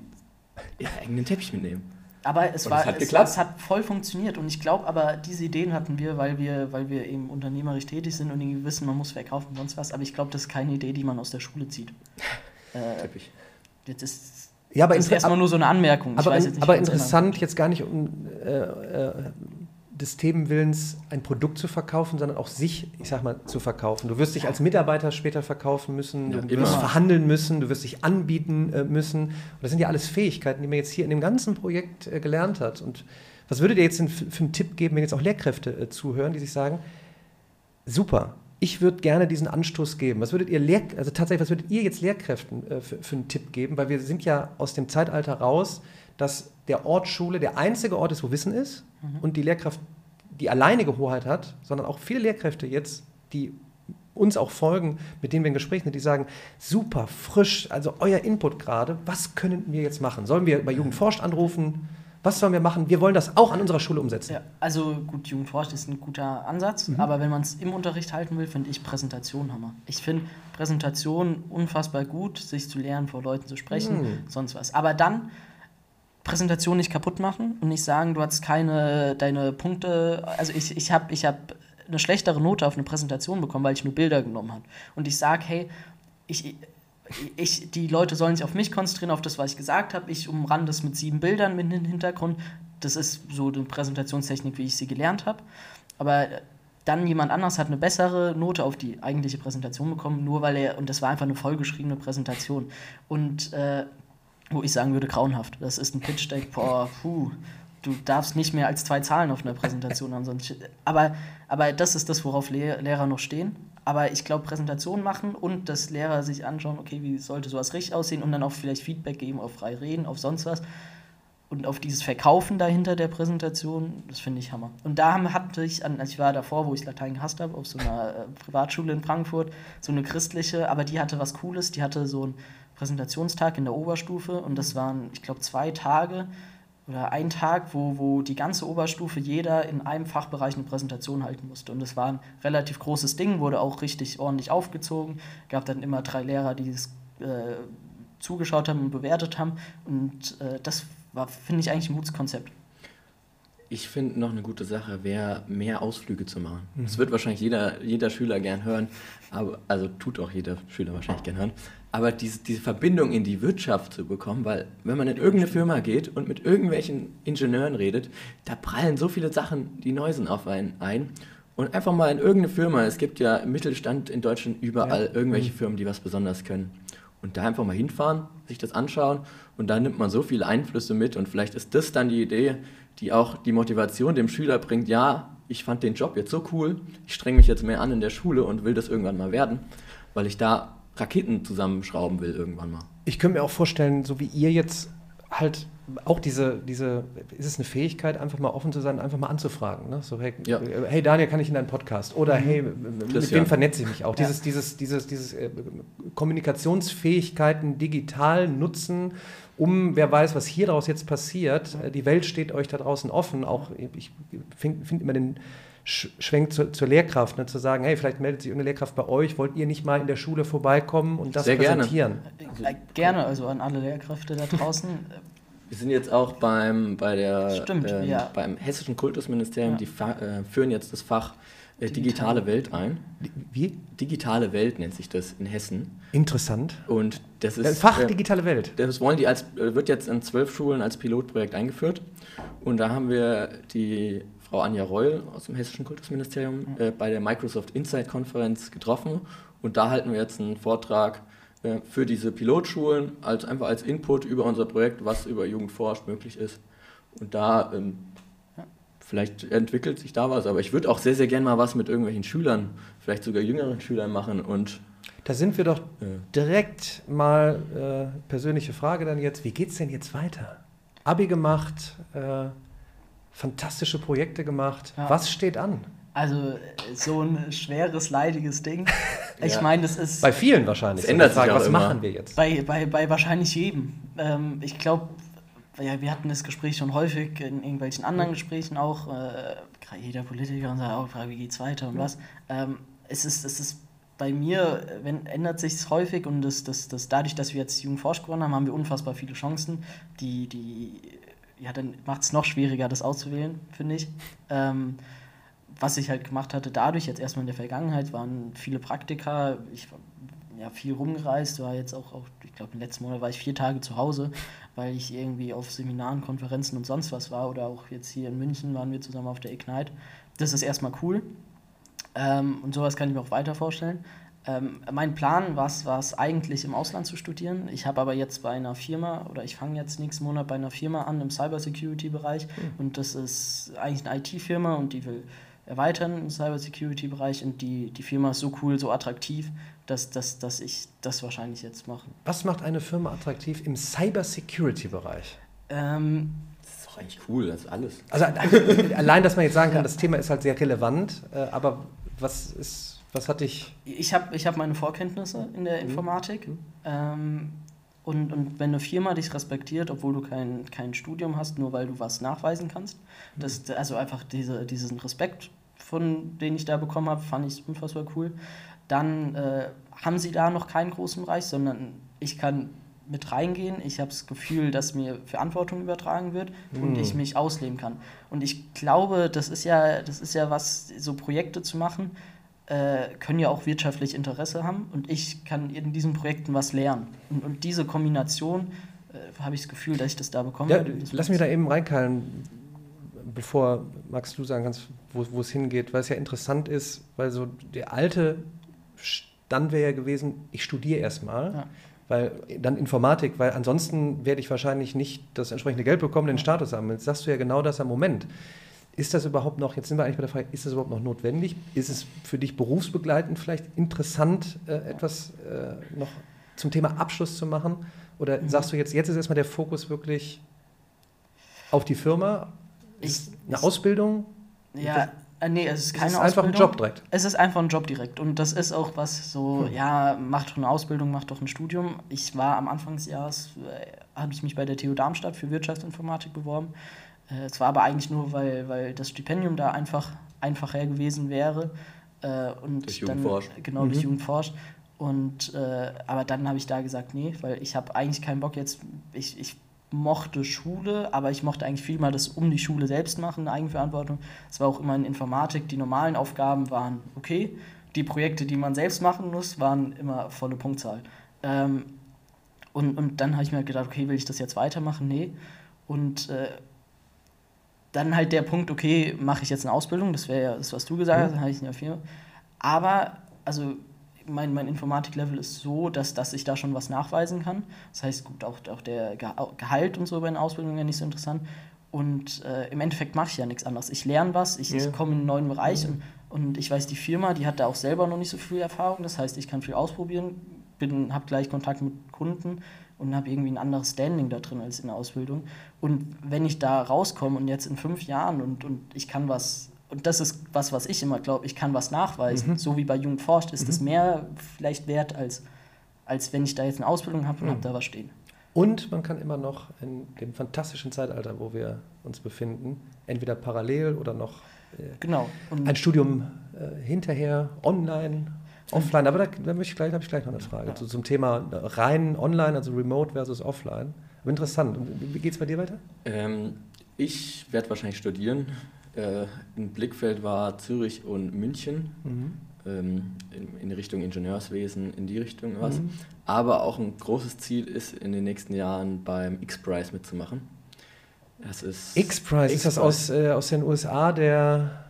ja, eigenen Teppich mitnehmen. Aber es, Und war, es hat es, es hat voll funktioniert. Und ich glaube aber, diese Ideen hatten wir, weil wir, weil wir eben unternehmerisch tätig sind und irgendwie wissen, man muss verkaufen und sonst was. Aber ich glaube, das ist keine Idee, die man aus der Schule zieht. [laughs] Äh, Teppich. das ist, ja, aber, das ist erstmal nur so eine Anmerkung. Ich aber, weiß in, jetzt nicht, aber unsere interessant, jetzt gar nicht um äh, äh, des Themenwillens, ein Produkt zu verkaufen, sondern auch sich, ich sag mal, zu verkaufen. Du wirst dich als Mitarbeiter später verkaufen müssen, Ja, du wirst verhandeln müssen, du wirst dich anbieten äh, müssen. Und das sind ja alles Fähigkeiten, die man jetzt hier in dem ganzen Projekt äh, gelernt hat. Und was würdet ihr jetzt denn für, für einen Tipp geben, wenn jetzt auch Lehrkräfte äh, zuhören, die sich sagen, super, ich würde gerne diesen Anstoß geben. Was würdet ihr Lehr also tatsächlich, was würdet ihr jetzt Lehrkräften äh, für, für einen Tipp geben? Weil wir sind ja aus dem Zeitalter raus, dass der Ort Schule der einzige Ort ist, wo Wissen ist und die Lehrkraft die alleinige Hoheit hat, sondern auch viele Lehrkräfte jetzt, die uns auch folgen, mit denen wir in Gesprächen sind, die sagen, super, frisch, also euer Input gerade, was können wir jetzt machen? Sollen wir bei Jugend forscht anrufen? Was sollen wir machen? Wir wollen das auch an unserer Schule umsetzen. Ja, also gut, Jugendforscht ist ein guter Ansatz, Mhm. aber wenn man es im Unterricht halten will, finde ich Präsentation Hammer. Ich finde Präsentation unfassbar gut, sich zu lernen, vor Leuten zu sprechen, Mhm. sonst was. Aber dann Präsentation nicht kaputt machen und nicht sagen, du hast keine deine Punkte. Also ich, ich habe ich hab eine schlechtere Note auf eine Präsentation bekommen, weil ich nur Bilder genommen habe. Und ich sage, hey, ich, ich, die Leute sollen sich auf mich konzentrieren, auf das, was ich gesagt habe. Ich umrande es mit sieben Bildern mit dem Hintergrund. Das ist so eine Präsentationstechnik, wie ich sie gelernt habe. Aber dann jemand anders hat eine bessere Note auf die eigentliche Präsentation bekommen, nur weil er, und das war einfach eine vollgeschriebene Präsentation. Und äh, wo ich sagen würde, grauenhaft. Das ist ein Pitch-Deck, boah, puh. Du darfst nicht mehr als zwei Zahlen auf einer Präsentation haben. Sonst, aber, aber das ist das, worauf Lehr Lehrer noch stehen. Aber ich glaube, Präsentation machen und dass Lehrer sich anschauen, okay, wie sollte sowas richtig aussehen und dann auch vielleicht Feedback geben auf frei reden, auf sonst was. Und auf dieses Verkaufen dahinter der Präsentation, das finde ich Hammer. Und da hatte ich, an, also ich war davor, wo ich Latein gehasst habe, auf so einer äh, Privatschule in Frankfurt, so eine christliche, aber die hatte was Cooles, die hatte so einen Präsentationstag in der Oberstufe und das waren, ich glaube, zwei Tage oder ein Tag, wo, wo die ganze Oberstufe jeder in einem Fachbereich eine Präsentation halten musste. Und das war ein relativ großes Ding, wurde auch richtig ordentlich aufgezogen. Gab dann immer drei Lehrer, die es äh, zugeschaut haben und bewertet haben. Und äh, das war, finde ich, eigentlich ein gutes Konzept. Ich finde noch eine gute Sache wäre, mehr Ausflüge zu machen. Das wird wahrscheinlich jeder, jeder Schüler gern hören, aber, also tut auch jeder Schüler wahrscheinlich gern hören. Aber diese, diese Verbindung in die Wirtschaft zu bekommen, weil wenn man in irgendeine Firma geht und mit irgendwelchen Ingenieuren redet, da prallen so viele Sachen, die neu sind, auf einen ein. Und einfach mal in irgendeine Firma, es gibt ja im Mittelstand in Deutschland überall Ja. irgendwelche Firmen, die was besonders können. Und da einfach mal hinfahren, sich das anschauen und da nimmt man so viele Einflüsse mit und vielleicht ist das dann die Idee, die auch die Motivation dem Schüler bringt, ja, ich fand den Job jetzt so cool, ich strenge mich jetzt mehr an in der Schule und will das irgendwann mal werden, weil ich da Raketen zusammenschrauben will irgendwann mal. Ich könnte mir auch vorstellen, so wie ihr jetzt halt auch diese, diese, ist es eine Fähigkeit, einfach mal offen zu sein, einfach mal anzufragen. Ne? So, hey, Ja. hey Daniel, kann ich in deinen Podcast? Oder hey, mit Das wem ja. vernetze ich mich auch? Ja. Dieses, dieses, dieses, dieses äh, Kommunikationsfähigkeiten digital nutzen, um, wer weiß, was hier daraus jetzt passiert. Äh, Die Welt steht euch da draußen offen. Auch ich finde find immer den Sch- Schwenk zur, zur Lehrkraft, ne? zu sagen, hey, vielleicht meldet sich irgendeine Lehrkraft bei euch, wollt ihr nicht mal in der Schule vorbeikommen und das Sehr gerne. präsentieren? Äh, gerne, also an alle Lehrkräfte da draußen. Wir sind jetzt auch beim, bei der, Stimmt, ähm, ja. beim Hessischen Kultusministerium, Ja. die äh, führen jetzt das Fach äh, digitale Welt ein. Wie? Digitale Welt nennt sich das in Hessen. Interessant. Und das ist. Äh, Fach äh, digitale Welt. Das wollen die als, äh, wird jetzt an zwölf Schulen als Pilotprojekt eingeführt. Und da haben wir die Frau Anja Reul aus dem Hessischen Kultusministerium äh, bei der Microsoft Insight Konferenz getroffen. Und da halten wir jetzt einen Vortrag für diese Pilotschulen, als, einfach als Input über unser Projekt, was über Jugend forscht möglich ist. Und da ähm, vielleicht entwickelt sich da was, aber ich würde auch sehr, sehr gerne mal was mit irgendwelchen Schülern, vielleicht sogar jüngeren Schülern machen und Da sind wir doch direkt mal äh, persönliche Frage dann jetzt. Wie geht's denn jetzt weiter? Abi gemacht, äh, fantastische Projekte gemacht. Ja. Was steht an? Also äh, so ein schweres, leidiges Ding. [laughs] Ich Ja. meine, das ist Bei vielen wahrscheinlich. Es ändert Frage, sich auch was immer. machen wir jetzt? bei, bei, bei wahrscheinlich jedem. Ähm, ich glaube, ja, wir hatten das Gespräch schon häufig in irgendwelchen anderen Gesprächen auch. Äh, jeder Politiker und sagt auch, wie geht's weiter und was. Ähm, es, ist, es ist bei mir, wenn, ändert sich es häufig und das, das, das, dadurch, dass wir jetzt Jugendforsch gewonnen haben, haben wir unfassbar viele Chancen, die, die ja, dann macht es noch schwieriger, das auszuwählen, finde ich. Ähm, was ich halt gemacht hatte dadurch, jetzt erstmal in der Vergangenheit, waren viele Praktika. Ich ja, viel rumgereist, war jetzt auch, auch ich glaube, im letzten Monat war ich vier Tage zu Hause, weil ich irgendwie auf Seminaren, Konferenzen und sonst was war. Oder auch jetzt hier in München waren wir zusammen auf der Ignite. Das ist erstmal cool. Ähm, und sowas kann ich mir auch weiter vorstellen. Ähm, mein Plan war es eigentlich im Ausland zu studieren. Ich habe aber jetzt bei einer Firma oder ich fange jetzt nächsten Monat bei einer Firma an im Cybersecurity-Bereich mhm. und das ist eigentlich eine IT-Firma und die will erweitern im Cybersecurity-Bereich und die, die Firma ist so cool, so attraktiv, dass, dass, dass ich das wahrscheinlich jetzt mache. Was macht eine Firma attraktiv im Cybersecurity-Bereich? Ähm, das ist doch eigentlich cool, das ist alles. Also allein, dass man jetzt sagen kann, ja. das Thema ist halt sehr relevant, äh, aber was ist was hat dich. Ich habe ich hab meine Vorkenntnisse in der mhm. Informatik. Mhm. Ähm, und, und wenn eine Firma dich respektiert, obwohl du kein, kein Studium hast, nur weil du was nachweisen kannst, mhm. das, also einfach diese, diesen Respekt, von den ich da bekommen habe, fand ich unfassbar cool. Dann äh, haben sie da noch keinen großen Bereich, sondern ich kann mit reingehen. Ich habe das Gefühl, dass mir Verantwortung übertragen wird mm. und ich mich ausleben kann. Und ich glaube, das ist ja, das ist ja was, so Projekte zu machen, äh, können ja auch wirtschaftlich Interesse haben und ich kann in diesen Projekten was lernen. Und, und diese Kombination äh, habe ich das Gefühl, dass ich das da bekomme. Ja, lass mich da eben reinkeilen, bevor Max du sagen kannst, wo es hingeht, weil es ja interessant ist, weil so der alte Stand wäre ja gewesen, ich studiere erstmal. Ja. Weil dann Informatik, weil ansonsten werde ich wahrscheinlich nicht das entsprechende Geld bekommen, den Status haben. Jetzt sagst du ja genau das am Moment. Ist das überhaupt noch, jetzt sind wir eigentlich bei der Frage, ist das überhaupt noch notwendig? Ist es für dich berufsbegleitend vielleicht interessant, äh, etwas äh, noch zum Thema Abschluss zu machen? Oder mhm. sagst du jetzt, jetzt ist erstmal der Fokus wirklich auf die Firma? Ist ich, eine Ausbildung? Ja, äh, nee, es ist keine es ist einfach ein Job direkt. Es ist einfach ein Job direkt. Und das ist auch was so, hm. ja, mach doch eine Ausbildung, mach doch ein Studium. Ich war am Anfang des Jahres, äh, habe ich mich bei der TU Darmstadt für Wirtschaftsinformatik beworben. Äh, es war aber eigentlich nur, weil, weil das Stipendium da einfach einfacher gewesen wäre. Äh, und durch Jugendforsch. Genau, mhm. durch Jugendforsch. Und, äh, aber dann habe ich da gesagt, nee, weil ich habe eigentlich keinen Bock jetzt, ich, ich mochte Schule, aber ich mochte eigentlich viel mal das um die Schule selbst machen, Eigenverantwortung. Es war auch immer in Informatik, die normalen Aufgaben waren okay. Die Projekte, die man selbst machen muss, waren immer volle Punktzahl. Ähm, und, und dann habe ich mir halt gedacht, okay, will ich das jetzt weitermachen? Nee. Und äh, dann halt der Punkt, okay, mache ich jetzt eine Ausbildung, das wäre ja das, was du gesagt hast, dann habe ich eine Firma. Aber, also mein, mein Informatiklevel ist so, dass, dass ich da schon was nachweisen kann. Das heißt, gut, auch, auch der Gehalt und so bei einer Ausbildung wäre nicht so interessant. Und äh, im Endeffekt mache ich ja nichts anderes. Ich lerne was, ich, yeah. ich komme in einen neuen Bereich yeah. und, und ich weiß, die Firma, die hat da auch selber noch nicht so viel Erfahrung. Das heißt, ich kann viel ausprobieren, habe gleich Kontakt mit Kunden und habe irgendwie ein anderes Standing da drin als in der Ausbildung. Und wenn ich da rauskomme und jetzt in fünf Jahren und, und ich kann was, und das ist was, was ich immer glaube, ich kann was nachweisen, mhm. so wie bei Jung forscht, ist mhm. das mehr vielleicht wert, als, als wenn ich da jetzt eine Ausbildung habe und mhm. habe da was stehen. Und man kann immer noch in dem fantastischen Zeitalter, wo wir uns befinden, entweder parallel oder noch äh, genau. ein Studium äh, hinterher, online Offline, aber da, da habe ich gleich noch eine Frage ja. zu, zum Thema rein online, also Remote versus Offline. Aber interessant. Und wie geht es bei dir weiter? Ähm, ich werde wahrscheinlich studieren. Äh, Im Blickfeld war Zürich und München. Mhm. Ähm, in, in, Richtung Ingenieurswesen, in die Richtung was. Mhm. Aber auch ein großes Ziel ist, in den nächsten Jahren beim X-Prize mitzumachen. Das ist X-Prize, ist das aus, äh, aus den USA der.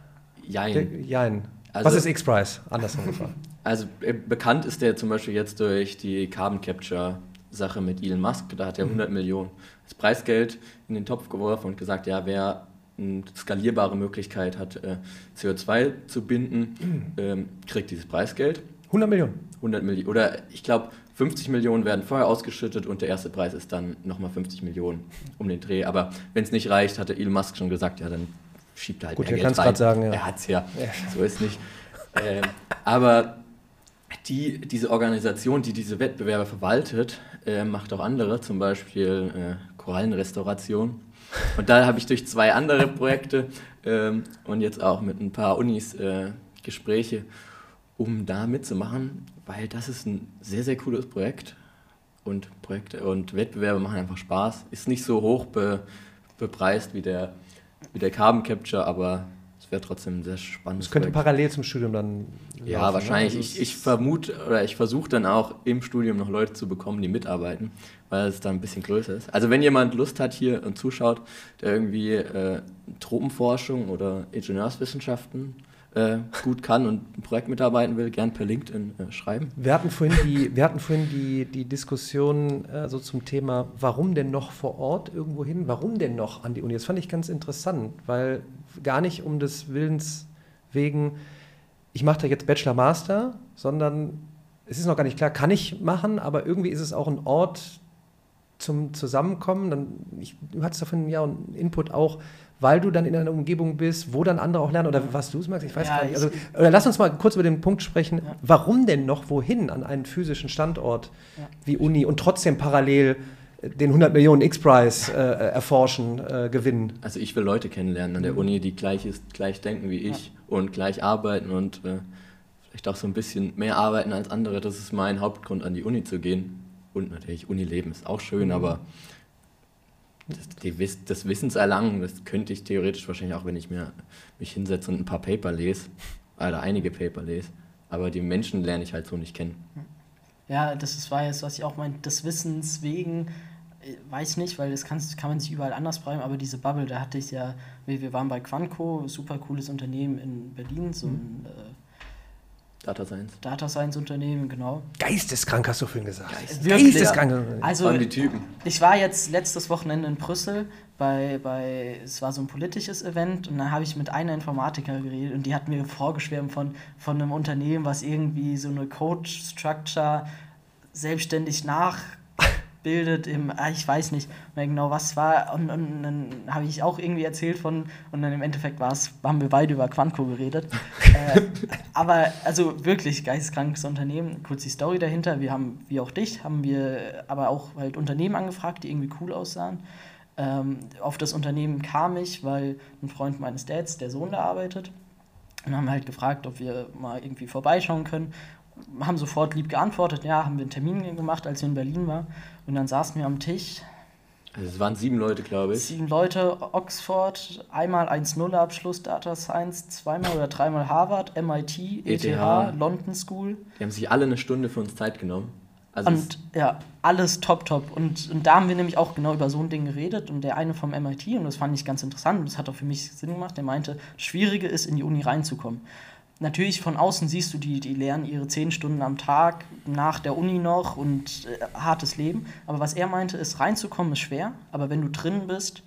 Jein. Der, Jein. Also, Was ist X-Prize? Andersrum gefragt. [laughs] Also äh, bekannt ist der zum Beispiel jetzt durch die Carbon Capture Sache mit Elon Musk. Da hat er 100 mhm. Millionen als Preisgeld in den Topf geworfen und gesagt, ja, wer eine skalierbare Möglichkeit hat, äh, CO2 zu binden, mhm. kriegt dieses Preisgeld. 100 Millionen? 100 Millionen. Oder ich glaube, 50 Millionen werden vorher ausgeschüttet und der erste Preis ist dann nochmal 50 Millionen um den Dreh. Aber wenn es nicht reicht, hatte Elon Musk schon gesagt, ja, dann schiebt er halt Gut, mehr Geld rein. Sagen, ja. Er hat es ja. ja. So ist nicht. ähm, aber die, diese Organisation, die diese Wettbewerbe verwaltet, äh, macht auch andere, zum Beispiel äh, Korallenrestauration. Und da habe ich durch zwei andere Projekte ähm, und jetzt auch mit ein paar Unis äh, Gespräche, um da mitzumachen, weil das ist ein sehr, sehr cooles Projekt. Und Projekte und Wettbewerbe machen einfach Spaß. Ist nicht so hoch be, bepreist wie der, wie der Carbon Capture, aber wäre trotzdem ein sehr spannendes Das könnte Projekt. parallel zum Studium dann. Ja, laufen, wahrscheinlich. ne? Ich, ich vermute oder ich versuche dann auch im Studium noch Leute zu bekommen, die mitarbeiten, weil es dann ein bisschen größer ist. Also wenn jemand Lust hat hier und zuschaut, der irgendwie äh, Tropenforschung oder Ingenieurswissenschaften äh, gut kann und ein Projekt mitarbeiten will, gern per LinkedIn äh, schreiben. Wir hatten vorhin die, wir hatten vorhin die, die Diskussion äh, so zum Thema, warum denn noch vor Ort irgendwo hin? Warum denn noch an die Uni? Das fand ich ganz interessant, weil gar nicht um des Willens wegen, ich mache da jetzt Bachelor Master, sondern es ist noch gar nicht klar, kann ich machen, aber irgendwie ist es auch ein Ort zum Zusammenkommen. Dann, ich, du hattest davon ja einen Input auch, weil du dann in einer Umgebung bist, wo dann andere auch lernen. Oder was du es magst, ich weiß Ja, gar nicht. ich- Also, oder lass uns mal kurz über den Punkt sprechen. Ja. Warum denn noch wohin an einen physischen Standort Ja. wie Uni und trotzdem parallel äh, den 100 Millionen X-Prize äh, erforschen, äh, gewinnen? Also ich will Leute kennenlernen an der Mhm. Uni, die gleich ist, gleich denken wie ich und gleich arbeiten und äh, vielleicht auch so ein bisschen mehr arbeiten als andere. Das ist mein Hauptgrund, an die Uni zu gehen. Und natürlich Unileben ist auch schön, Mhm. aber das, die, das Wissenserlangen, das könnte ich theoretisch wahrscheinlich auch, wenn ich mir, mich hinsetze und ein paar Paper lese, oder einige Paper lese. Aber die Menschen lerne ich halt so nicht kennen. Ja, das ist, war jetzt, was ich auch meinte, des Wissens wegen, äh, weiß nicht, weil das kann, kann man sich überall anders bleiben, aber diese Bubble, da hatte ich ja, wir, wir waren bei Quanco, super cooles Unternehmen in Berlin, so ein äh, Data Science. Data Science Unternehmen, genau. Geisteskrank, hast du vorhin gesagt. Wirklich? Geisteskrank. Also, Vor allem die Typen. ich war jetzt letztes Wochenende in Brüssel bei, bei es war so ein politisches Event und dann habe ich mit einer Informatikerin geredet und die hat mir vorgeschwärmt von, von einem Unternehmen, was irgendwie so eine Code-Structure selbstständig nachbildet im, ah, ich weiß nicht mehr genau was war und, und dann habe ich auch irgendwie erzählt von und dann im Endeffekt war es, haben wir beide über Quanco geredet. [laughs] äh, aber also wirklich geisteskrankes Unternehmen. Kurz die Story dahinter. Wir haben, wie auch dich, haben wir aber auch halt Unternehmen angefragt, die irgendwie cool aussahen. Ähm, auf das Unternehmen kam ich, weil ein Freund meines Dads, der Sohn da arbeitet, und haben halt gefragt, ob wir mal irgendwie vorbeischauen können. Haben sofort lieb geantwortet, ja, haben wir einen Termin gemacht, als wir in Berlin waren. Und dann saßen wir am Tisch, Also es waren sieben Leute, glaube ich. sieben Leute, Oxford, einmal 1-0-Abschluss Data Science, zweimal oder dreimal Harvard, MIT, ETH, ETH. London School. Die haben sich alle eine Stunde für uns Zeit genommen. Also Und ja, alles top, top. Und, und da haben wir nämlich auch genau über so ein Ding geredet. Und der eine vom MIT, und das fand ich ganz interessant, und das hat auch für mich Sinn gemacht, der meinte, das Schwierige ist, in die Uni reinzukommen. Natürlich von außen siehst du, die, die lernen ihre zehn Stunden am Tag nach der Uni noch und äh, hartes Leben. Aber was er meinte, ist, reinzukommen ist schwer, aber wenn du drin bist,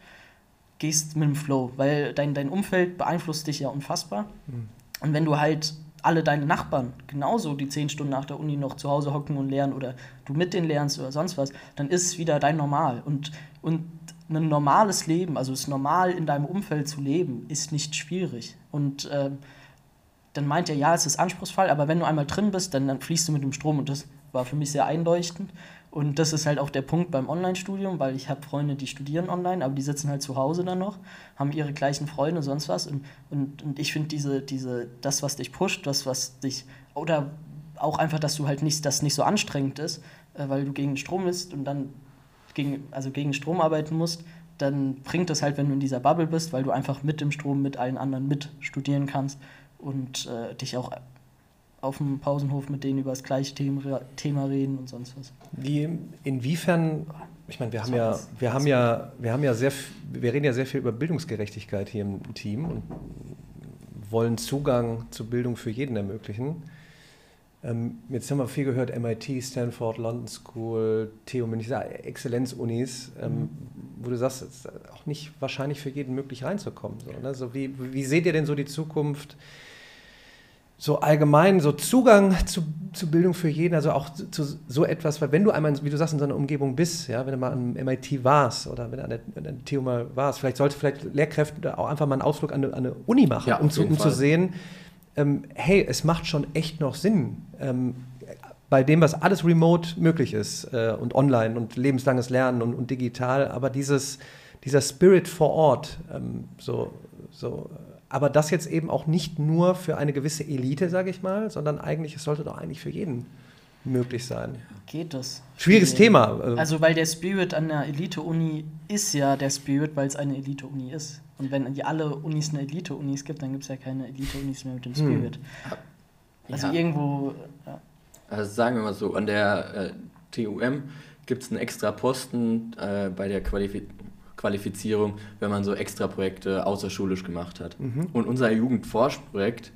gehst mit dem Flow, weil dein, dein Umfeld beeinflusst dich ja unfassbar. Und wenn du halt alle deine Nachbarn genauso die zehn Stunden nach der Uni noch zu Hause hocken und lernen oder du mit denen lernst oder sonst was, dann ist es wieder dein Normal. Und, und ein normales Leben, also es normal in deinem Umfeld zu leben, ist nicht schwierig. Und ähm, dann meint er, ja, es ist anspruchsvoll, aber wenn du einmal drin bist, dann, dann fließt du mit dem Strom und das war für mich sehr einleuchtend. Und das ist halt auch der Punkt beim Online-Studium, weil ich habe Freunde, die studieren online, aber die sitzen halt zu Hause dann noch, haben ihre gleichen Freunde, sonst was. Und, und, und ich finde diese, diese, das, was dich pusht, das, was dich, oder auch einfach, dass du halt nicht, das nicht so anstrengend ist, äh, weil du gegen Strom bist und dann gegen, also gegen Strom arbeiten musst, dann bringt das halt, wenn du in dieser Bubble bist, weil du einfach mit dem Strom mit allen anderen mit studieren kannst und äh, dich auch auf dem Pausenhof mit denen über das gleiche Thema, reden und sonst was. Wie, inwiefern, ich meine, wir haben ja, wir haben ja, wir haben ja sehr, wir reden ja sehr viel über Bildungsgerechtigkeit hier im Team und wollen Zugang zu Bildung für jeden ermöglichen. Ähm, jetzt haben wir viel gehört, MIT, Stanford, London School, TU München, Exzellenzunis, ähm, wo du sagst, es ist auch nicht wahrscheinlich für jeden möglich reinzukommen. So, ne? so wie, wie seht ihr denn so die Zukunft? So allgemein, so Zugang zu, zu Bildung für jeden, also auch zu, zu so etwas, weil wenn du einmal, wie du sagst, in so einer Umgebung bist, ja, wenn du mal am MIT warst oder wenn du an der, an der TU mal warst, vielleicht sollte vielleicht Lehrkräfte auch einfach mal einen Ausflug an eine, an eine Uni machen, Ja, um, zu, um zu sehen, ähm, hey, es macht schon echt noch Sinn, ähm, bei dem, was alles remote möglich ist äh, und online und lebenslanges Lernen und, und digital, aber dieses, dieser Spirit vor Ort, ähm, so, so, aber das jetzt eben auch nicht nur für eine gewisse Elite, sage ich mal, sondern eigentlich, es sollte doch eigentlich für jeden möglich sein. Geht das? Schwieriges Thema. Also, weil der Spirit an der Elite-Uni ist ja der Spirit, weil es eine Elite-Uni ist. Und wenn die alle Unis eine Elite-Unis gibt, dann gibt es ja keine Elite-Unis mehr mit dem Hm. Spirit. Also Ja. irgendwo. Ja. Also sagen wir mal so, an der äh, TUM gibt es einen extra Posten äh, bei der Qualifi Qualifizierung, wenn man so extra Projekte außerschulisch gemacht hat. Mhm. Und unser Jugendforschprojekt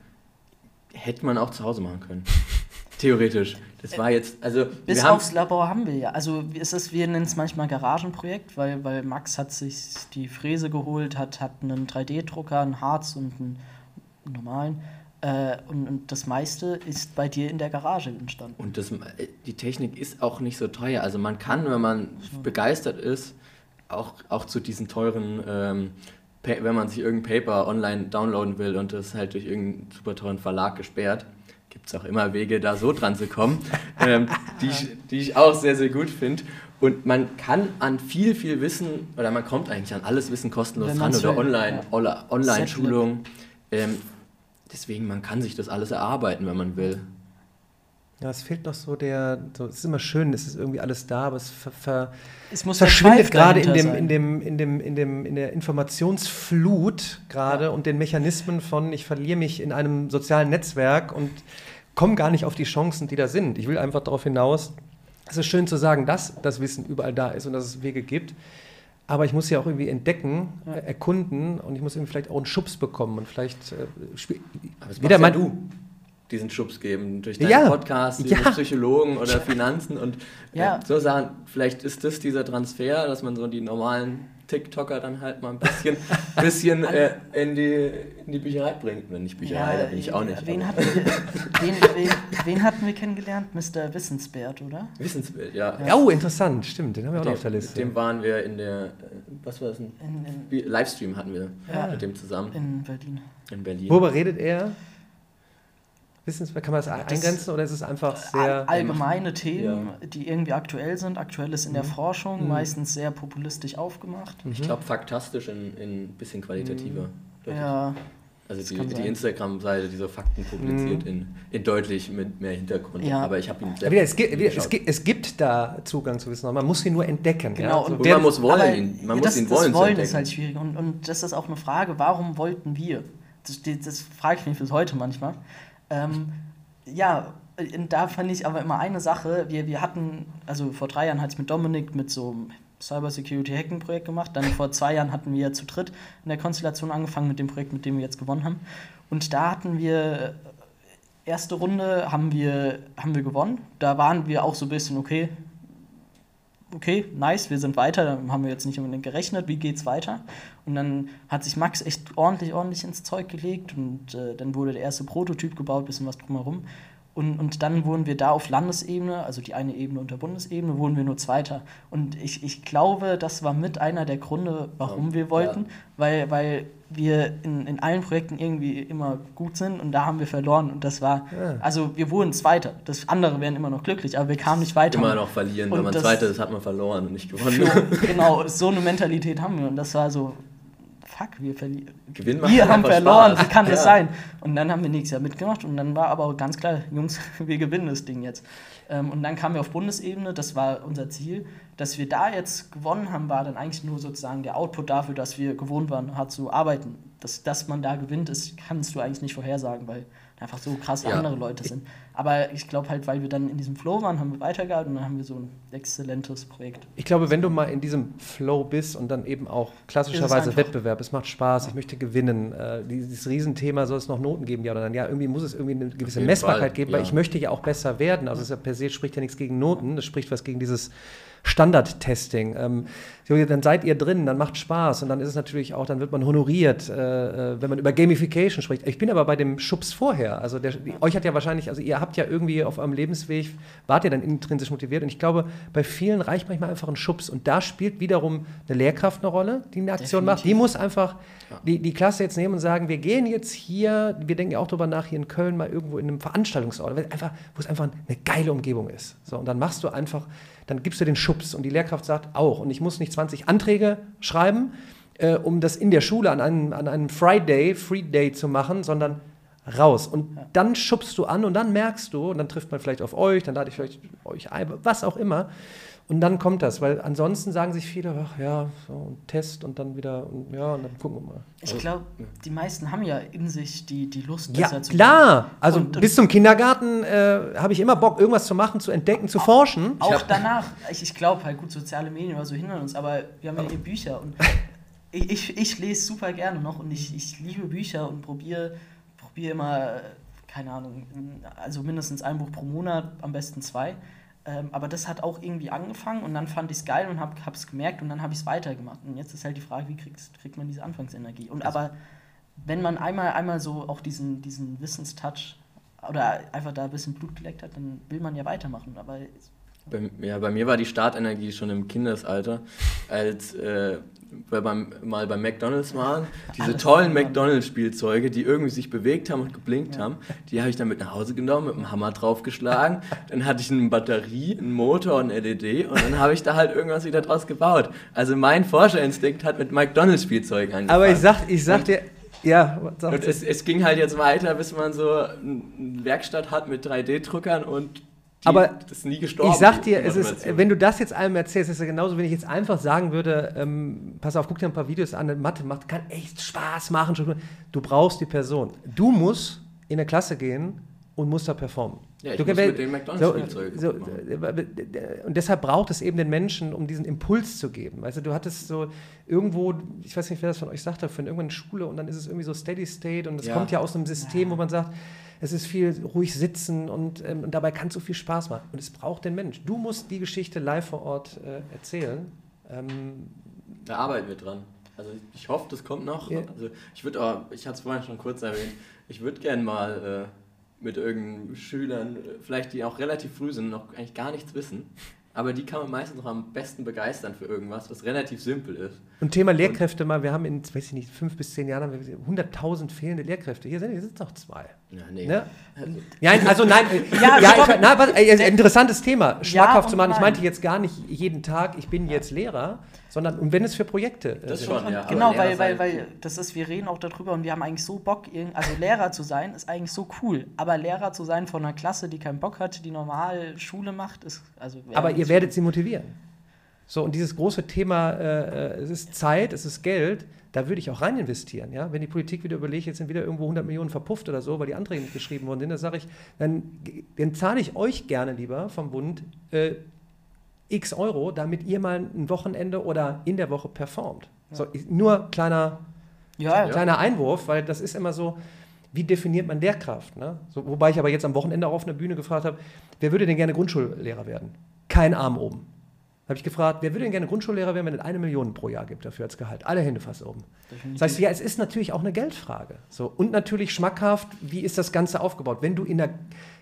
hätte man auch zu Hause machen können. [laughs] Theoretisch. Das war jetzt, also Bis aufs Labor haben wir ja. Also es ist, wir nennen es manchmal Garagenprojekt, weil, weil Max hat sich die Fräse geholt, hat, hat einen 3D-Drucker, einen Harz und einen normalen. Äh, und, und das meiste ist bei dir in der Garage entstanden. Und das, die Technik ist auch nicht so teuer. Also man kann, wenn man begeistert ist, auch, auch zu diesen teuren, ähm, wenn man sich irgendein Paper online downloaden will und das halt durch irgendeinen super teuren Verlag gesperrt, gibt es auch immer Wege, da so dran zu kommen, [laughs] ähm, die, ich, die ich auch sehr, sehr gut finde. Und man kann an viel, viel Wissen, oder man kommt eigentlich an alles Wissen kostenlos dran oder will, online, ja. Online-Schulungen. Ähm, deswegen, man kann sich das alles erarbeiten, wenn man will. Ja, es fehlt noch so der, so, es ist immer schön, es ist irgendwie alles da, aber es ver, ver, Es verschwindet gerade in dem, in dem, in dem, in dem, in der Informationsflut gerade Ja. und den Mechanismen von, ich verliere mich in einem sozialen Netzwerk und komme gar nicht auf die Chancen, die da sind. Ich will einfach darauf hinaus, es ist schön zu sagen, dass das Wissen überall da ist und dass es Wege gibt. Aber ich muss ja auch irgendwie entdecken, Ja. erkunden und ich muss irgendwie vielleicht auch einen Schubs bekommen und vielleicht äh, wieder ja mein du diesen Schubs geben durch deinen Ja, Podcast, ja. ja. Psychologen oder Finanzen und Ja. äh, so Sachen. Vielleicht ist das dieser Transfer, dass man so die normalen TikToker dann halt mal ein bisschen, [laughs] bisschen äh, in, die, in die Bücherei bringt. Wenn nicht Bücherei, da bin ich auch nicht. Wen hatten, wir, [laughs] wen, wen, wen hatten wir kennengelernt? Mr. Wissensbert, oder? Wissenswert, ja. Ja, Oh, interessant, stimmt, den haben wir auch Mit noch auf der Liste. mit dem waren wir in der, äh, was war das denn? In, in, Livestream hatten wir Ja. mit dem zusammen in Berlin. in Berlin. Worüber redet er? Wissenswert, kann man das, Das- eingrenzen oder ist es einfach sehr. allgemeine Themen, die irgendwie aktuell sind. Aktuell ist in der Mhm. Forschung Mhm. meistens sehr populistisch aufgemacht. Ich glaube, faktastisch in ein bisschen qualitativer. Deutlich. Ja, Also Das die, die. Instagram-Seite, die so Fakten publiziert Mhm. in, in deutlich mit mehr Hintergrund. Ja. Aber ich habe ihn Ja, wieder, es, gibt, wieder, es, gibt, es gibt da Zugang zu Wissen, man muss ihn nur entdecken. Genau, Ja? Und Und der- man muss wollen, man ja, muss das, ihn das wollen. zu Wollen ist halt schwierig. Und, und das ist auch eine Frage, warum wollten wir? Das, das, das frage ich mich bis heute manchmal. Ähm, ja, da fand ich aber immer eine Sache. Wir, wir hatten, also vor drei Jahren hatte ich mit Dominik mit so einem Cybersecurity-Hacking-Projekt gemacht. Dann vor zwei Jahren hatten wir zu dritt in der Konstellation angefangen mit dem Projekt, mit dem wir jetzt gewonnen haben. Und da hatten wir erste Runde haben wir, haben wir gewonnen. Da waren wir auch so ein bisschen, okay, okay, nice, wir sind weiter, da haben wir jetzt nicht unbedingt gerechnet, wie geht's weiter? Und dann hat sich Max echt ordentlich, ordentlich ins Zeug gelegt und äh, dann wurde der erste Prototyp gebaut, bisschen was drumherum. Und, und dann wurden wir da auf Landesebene, also die eine Ebene unter Bundesebene, wurden wir nur Zweiter. Und ich, ich glaube, das war mit einer der Gründe, warum Ja, wir wollten, ja. weil, weil wir in, in allen Projekten irgendwie immer gut sind und da haben wir verloren. Und das war, Ja. also wir wurden Zweiter. Das andere wären immer noch glücklich, aber wir kamen nicht weiter. Immer noch verlieren. Und Wenn man Zweiter ist, hat man verloren und nicht gewonnen. [laughs] Genau, so eine Mentalität haben wir. Und das war so, fuck, wir verlieren. Wir haben verloren, Spaß. wie kann das Ja. sein? Und dann haben wir nächstes Jahr mitgemacht und dann war aber auch ganz klar, [laughs] Jungs, wir gewinnen das Ding jetzt. Ähm, und dann kamen wir auf Bundesebene, das war unser Ziel. Dass wir da jetzt gewonnen haben, war dann eigentlich nur sozusagen der Output dafür, dass wir gewohnt waren, hart zu arbeiten. Dass, dass man da gewinnt, ist, kannst du eigentlich nicht vorhersagen, weil einfach so krass Ja. andere Leute sind. Aber ich glaube halt, weil wir dann in diesem Flow waren, haben wir weitergehalten und dann haben wir so ein exzellentes Projekt. Ich glaube, wenn du mal in diesem Flow bist und dann eben auch klassischerweise einfach. Wettbewerb, es macht Spaß, ich möchte gewinnen, äh, dieses Riesenthema, soll es noch Noten geben, ja oder nein? Ja, irgendwie muss es irgendwie eine gewisse Messbarkeit Fall, geben, weil ja. ich möchte ja auch besser werden. Also es ist ja per se spricht ja nichts gegen Noten, es spricht was gegen dieses Standardtesting. Ähm, dann seid ihr drin, dann macht Spaß und dann ist es natürlich auch, dann wird man honoriert, äh, äh, wenn man über Gamification spricht. Ich bin aber bei dem Schubs vorher. Also der, euch hat ja wahrscheinlich, also ihr habt ja irgendwie auf eurem Lebensweg, wart ihr dann intrinsisch motiviert und ich glaube, bei vielen reicht manchmal einfach ein Schubs und da spielt wiederum eine Lehrkraft eine Rolle, die eine Aktion macht. Die Definitiv. muss einfach die, die Klasse jetzt nehmen und sagen, wir gehen jetzt hier, wir denken ja auch darüber nach, hier in Köln mal irgendwo in einem Veranstaltungsort, einfach, wo es einfach eine geile Umgebung ist. So, und dann machst du einfach, dann gibst du den Schubs und die Lehrkraft sagt auch, und ich muss nicht 20 Anträge schreiben, äh, um das in der Schule an einem, an einem Friday, Free Day zu machen, sondern raus. Und dann schubst du an und dann merkst du, und dann trifft man vielleicht auf euch, dann lade ich vielleicht euch ein, was auch immer. Und dann kommt das, weil ansonsten sagen sich viele, ach ja, so ein Test und dann wieder, und ja, und dann gucken wir mal. Ich glaube, die meisten haben ja in sich die, die Lust, Ja, zu klar. Also Und- bis zum Kindergarten äh, habe ich immer Bock, irgendwas zu machen, zu entdecken, zu forschen. Auch danach, ich, ich glaube halt, gut, soziale Medien oder so hindern uns, aber wir haben ja hier Bücher und [laughs] ich, ich, ich lese super gerne noch und ich, ich liebe Bücher und probiere probier immer, keine Ahnung, also mindestens ein Buch pro Monat, am besten zwei. Ähm, aber das hat auch irgendwie angefangen und dann fand ich es geil und habe es gemerkt und dann habe ich es weitergemacht. Und jetzt ist halt die Frage, wie kriegst, kriegt man diese Anfangsenergie? Und aber wenn man einmal, einmal so auch diesen, diesen Wissenstouch oder einfach da ein bisschen Blut geleckt hat, dann will man ja weitermachen. Aber Bei, ja, bei mir war die Startenergie schon im Kindesalter, als äh, wir beim, mal beim McDonalds waren. Diese Alles tollen. McDonalds-Spielzeuge, die irgendwie sich bewegt haben und geblinkt haben, die habe ich dann mit nach Hause genommen, mit dem Hammer draufgeschlagen. dann hatte ich eine Batterie, einen Motor und ein LED und dann habe ich da halt irgendwas wieder draus gebaut. Also mein Forscherinstinkt hat mit McDonalds-Spielzeugen angefangen. Aber ich sag, ich sag dir, ja, Und es, es ging halt jetzt weiter, bis man so eine Werkstatt hat mit 3D-Druckern und die, Aber das ist nie gestorben. Ich sag dir, es ist, wenn du das jetzt einem erzählst, ist es ja genauso, wenn ich jetzt einfach sagen würde, ähm, pass auf, guck dir ein paar Videos an, Mathe macht, kann echt Spaß machen. Du brauchst die Person. Du musst in eine Klasse gehen und musst da performen. Ja, ich du, muss wenn- mit den McDonalds-Spielzeugen so, äh, Und deshalb braucht es eben den Menschen, um diesen Impuls zu geben. Weißt du, hattest so irgendwo, ich weiß nicht, wer das von euch sagte, von irgendeiner Schule und dann ist es irgendwie so Steady State und es Ja. kommt ja aus einem System, wo man sagt, es ist viel ruhig sitzen und, ähm, und dabei kann es so viel Spaß machen. Und es braucht den Mensch. Du musst die Geschichte live vor Ort äh, erzählen. Ähm, Da arbeiten wir dran. Also ich, hoffe, das kommt noch. Ja. Also ich würde auch, ich hatte es vorhin schon kurz erwähnt, ich würde gerne mal äh, mit irgendeinen Schülern, äh, vielleicht die auch relativ früh sind, noch eigentlich gar nichts wissen, aber die kann man meistens noch am besten begeistern für irgendwas, was relativ simpel ist. Und Thema Lehrkräfte mal, wir haben in, weiß ich nicht, fünf bis zehn Jahren haben wir 100.000 fehlende Lehrkräfte. Hier sind, hier sind noch zwei. Ja, nee. Ne? Also, Ja, also nein, äh, [laughs] Ja, ja, stopp. ich, na, was, äh, interessantes Thema, schmackhaft und zu machen. Ich meinte jetzt gar nicht jeden Tag, ich bin jetzt Lehrer, sondern und wenn es für Projekte äh, Das sind. schon, Und ja. genau, weil, weil, weil das ist, wir reden auch darüber und wir haben eigentlich so Bock, also Lehrer zu sein, ist eigentlich so cool. Aber Lehrer zu sein von einer Klasse, die keinen Bock hat, die normal Schule macht, ist also. Aber ihr werdet sie motivieren. So, und dieses große Thema, äh, äh, es ist Zeit, es ist Geld, da würde ich auch rein investieren. Ja? Wenn die Politik wieder überlegt, jetzt sind wieder irgendwo 100 Millionen verpufft oder so, weil die Anträge nicht geschrieben worden sind, dann sage ich, dann, dann zahle ich euch gerne lieber vom Bund äh, x Euro, damit ihr mal ein Wochenende oder in der Woche performt. So, ich, nur kleiner, Ja, ja. kleiner Einwurf, weil das ist immer so, wie definiert man Lehrkraft? Ne? So, wobei ich aber jetzt am Wochenende auch auf einer Bühne gefragt habe, wer würde denn gerne Grundschullehrer werden? Kein Arm oben. Habe ich gefragt, wer würde denn gerne Grundschullehrer werden, wenn es eine Million pro Jahr gibt dafür als Gehalt? Alle Hände fast oben. Das heißt, ja, es ist natürlich auch eine Geldfrage. So, und natürlich schmackhaft, wie ist das Ganze aufgebaut? Wenn du in der,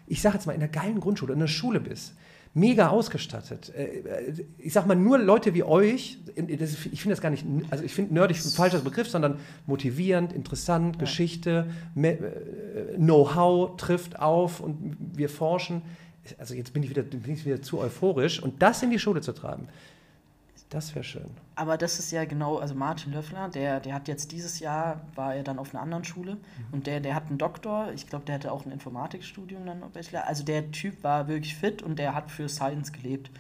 ich sage jetzt mal, in einer geilen Grundschule, in der Schule bist, mega ausgestattet. äh, äh, Ich sag mal, nur Leute wie euch, ich finde das gar nicht, also ich finde nerdig ein falscher Begriff, sondern motivierend, interessant, Geschichte, me- äh, Know-how trifft auf und wir forschen. Also jetzt bin ich wieder, bin ich wieder zu euphorisch und das in die Schule zu treiben, das wäre schön. Aber das ist ja genau, also Martin Löffler, der, der hat jetzt dieses Jahr, war er dann auf einer anderen Schule und der, der hat einen Doktor, ich glaube, der hatte auch ein Informatikstudium dann, Bachelor. also der Typ war wirklich fit und der hat für Science gelebt.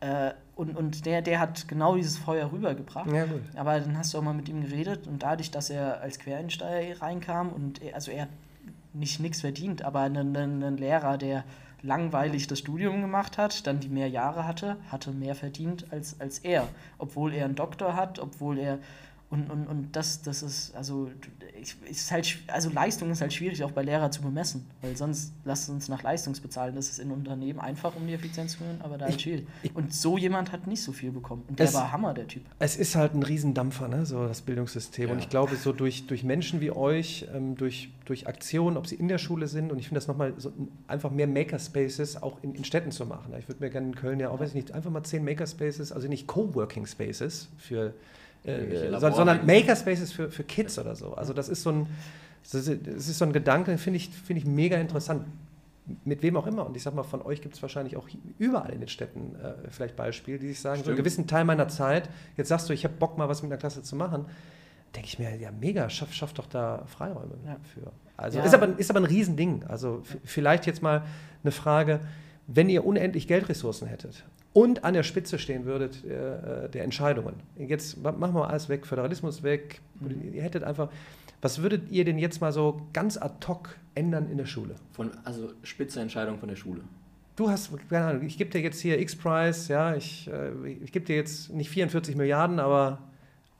Äh, und und der, der hat genau dieses Feuer rübergebracht. Ja, gut. Aber dann hast du auch mal mit ihm geredet und dadurch, dass er als Quereinsteiger reinkam und er, also er hat nicht nichts verdient, aber ein, ein, ein Lehrer, der langweilig das Studium gemacht hat, dann die mehr Jahre hatte, hatte mehr verdient als, als er. Obwohl er einen Doktor hat, obwohl er. Und, und, und das, das ist, also, ich, ist halt, also Leistung ist halt schwierig auch bei Lehrern zu bemessen, weil sonst lasst uns nach Leistungs bezahlen. Das ist in Unternehmen einfach, um die Effizienz zu hören, aber da halt schwierig. Und so jemand hat nicht so viel bekommen. Und der Es- war Hammer, der Typ. Es ist halt ein Riesendampfer, ne? so das Bildungssystem. Und Ja. ich glaube, so durch, durch Menschen wie euch, ähm, durch, durch Aktionen, ob sie in der Schule sind, und ich finde das nochmal so ein- einfach mehr Makerspaces auch in, in Städten zu machen. Ich würde mir gerne in Köln ja auch, weiß ich nicht, einfach mal zehn Makerspaces, also nicht Coworking Spaces für, äh, sondern Makerspaces für, für Kids oder so. Also das ist so ein, das ist, so ein Gedanke, finde ich, finde ich mega interessant. Mit wem auch immer. Und ich sag mal, von euch gibt es wahrscheinlich auch überall in den Städten äh, vielleicht Beispiele, die sich sagen, so einen Stimmt. gewissen Teil meiner Zeit, jetzt sagst du, ich habe Bock mal was mit einer Klasse zu machen. denke ich mir, ja, mega, schaff, schaff doch da Freiräume Ja. für. Also Ja. ist, aber, ist aber ein Riesending. Also vielleicht jetzt mal eine Frage, wenn ihr unendlich Geldressourcen hättet und an der Spitze stehen würdet äh, der Entscheidungen. Jetzt ma- machen wir alles weg, Föderalismus weg, ihr hättet einfach, was würdet ihr denn jetzt mal so ganz ad hoc ändern in der Schule? Von, also spitze Entscheidung von der Schule. Du hast, keine Ahnung, ich gebe dir jetzt hier X-Prize, ja, ich, äh, ich gebe dir jetzt nicht 44 Milliarden, aber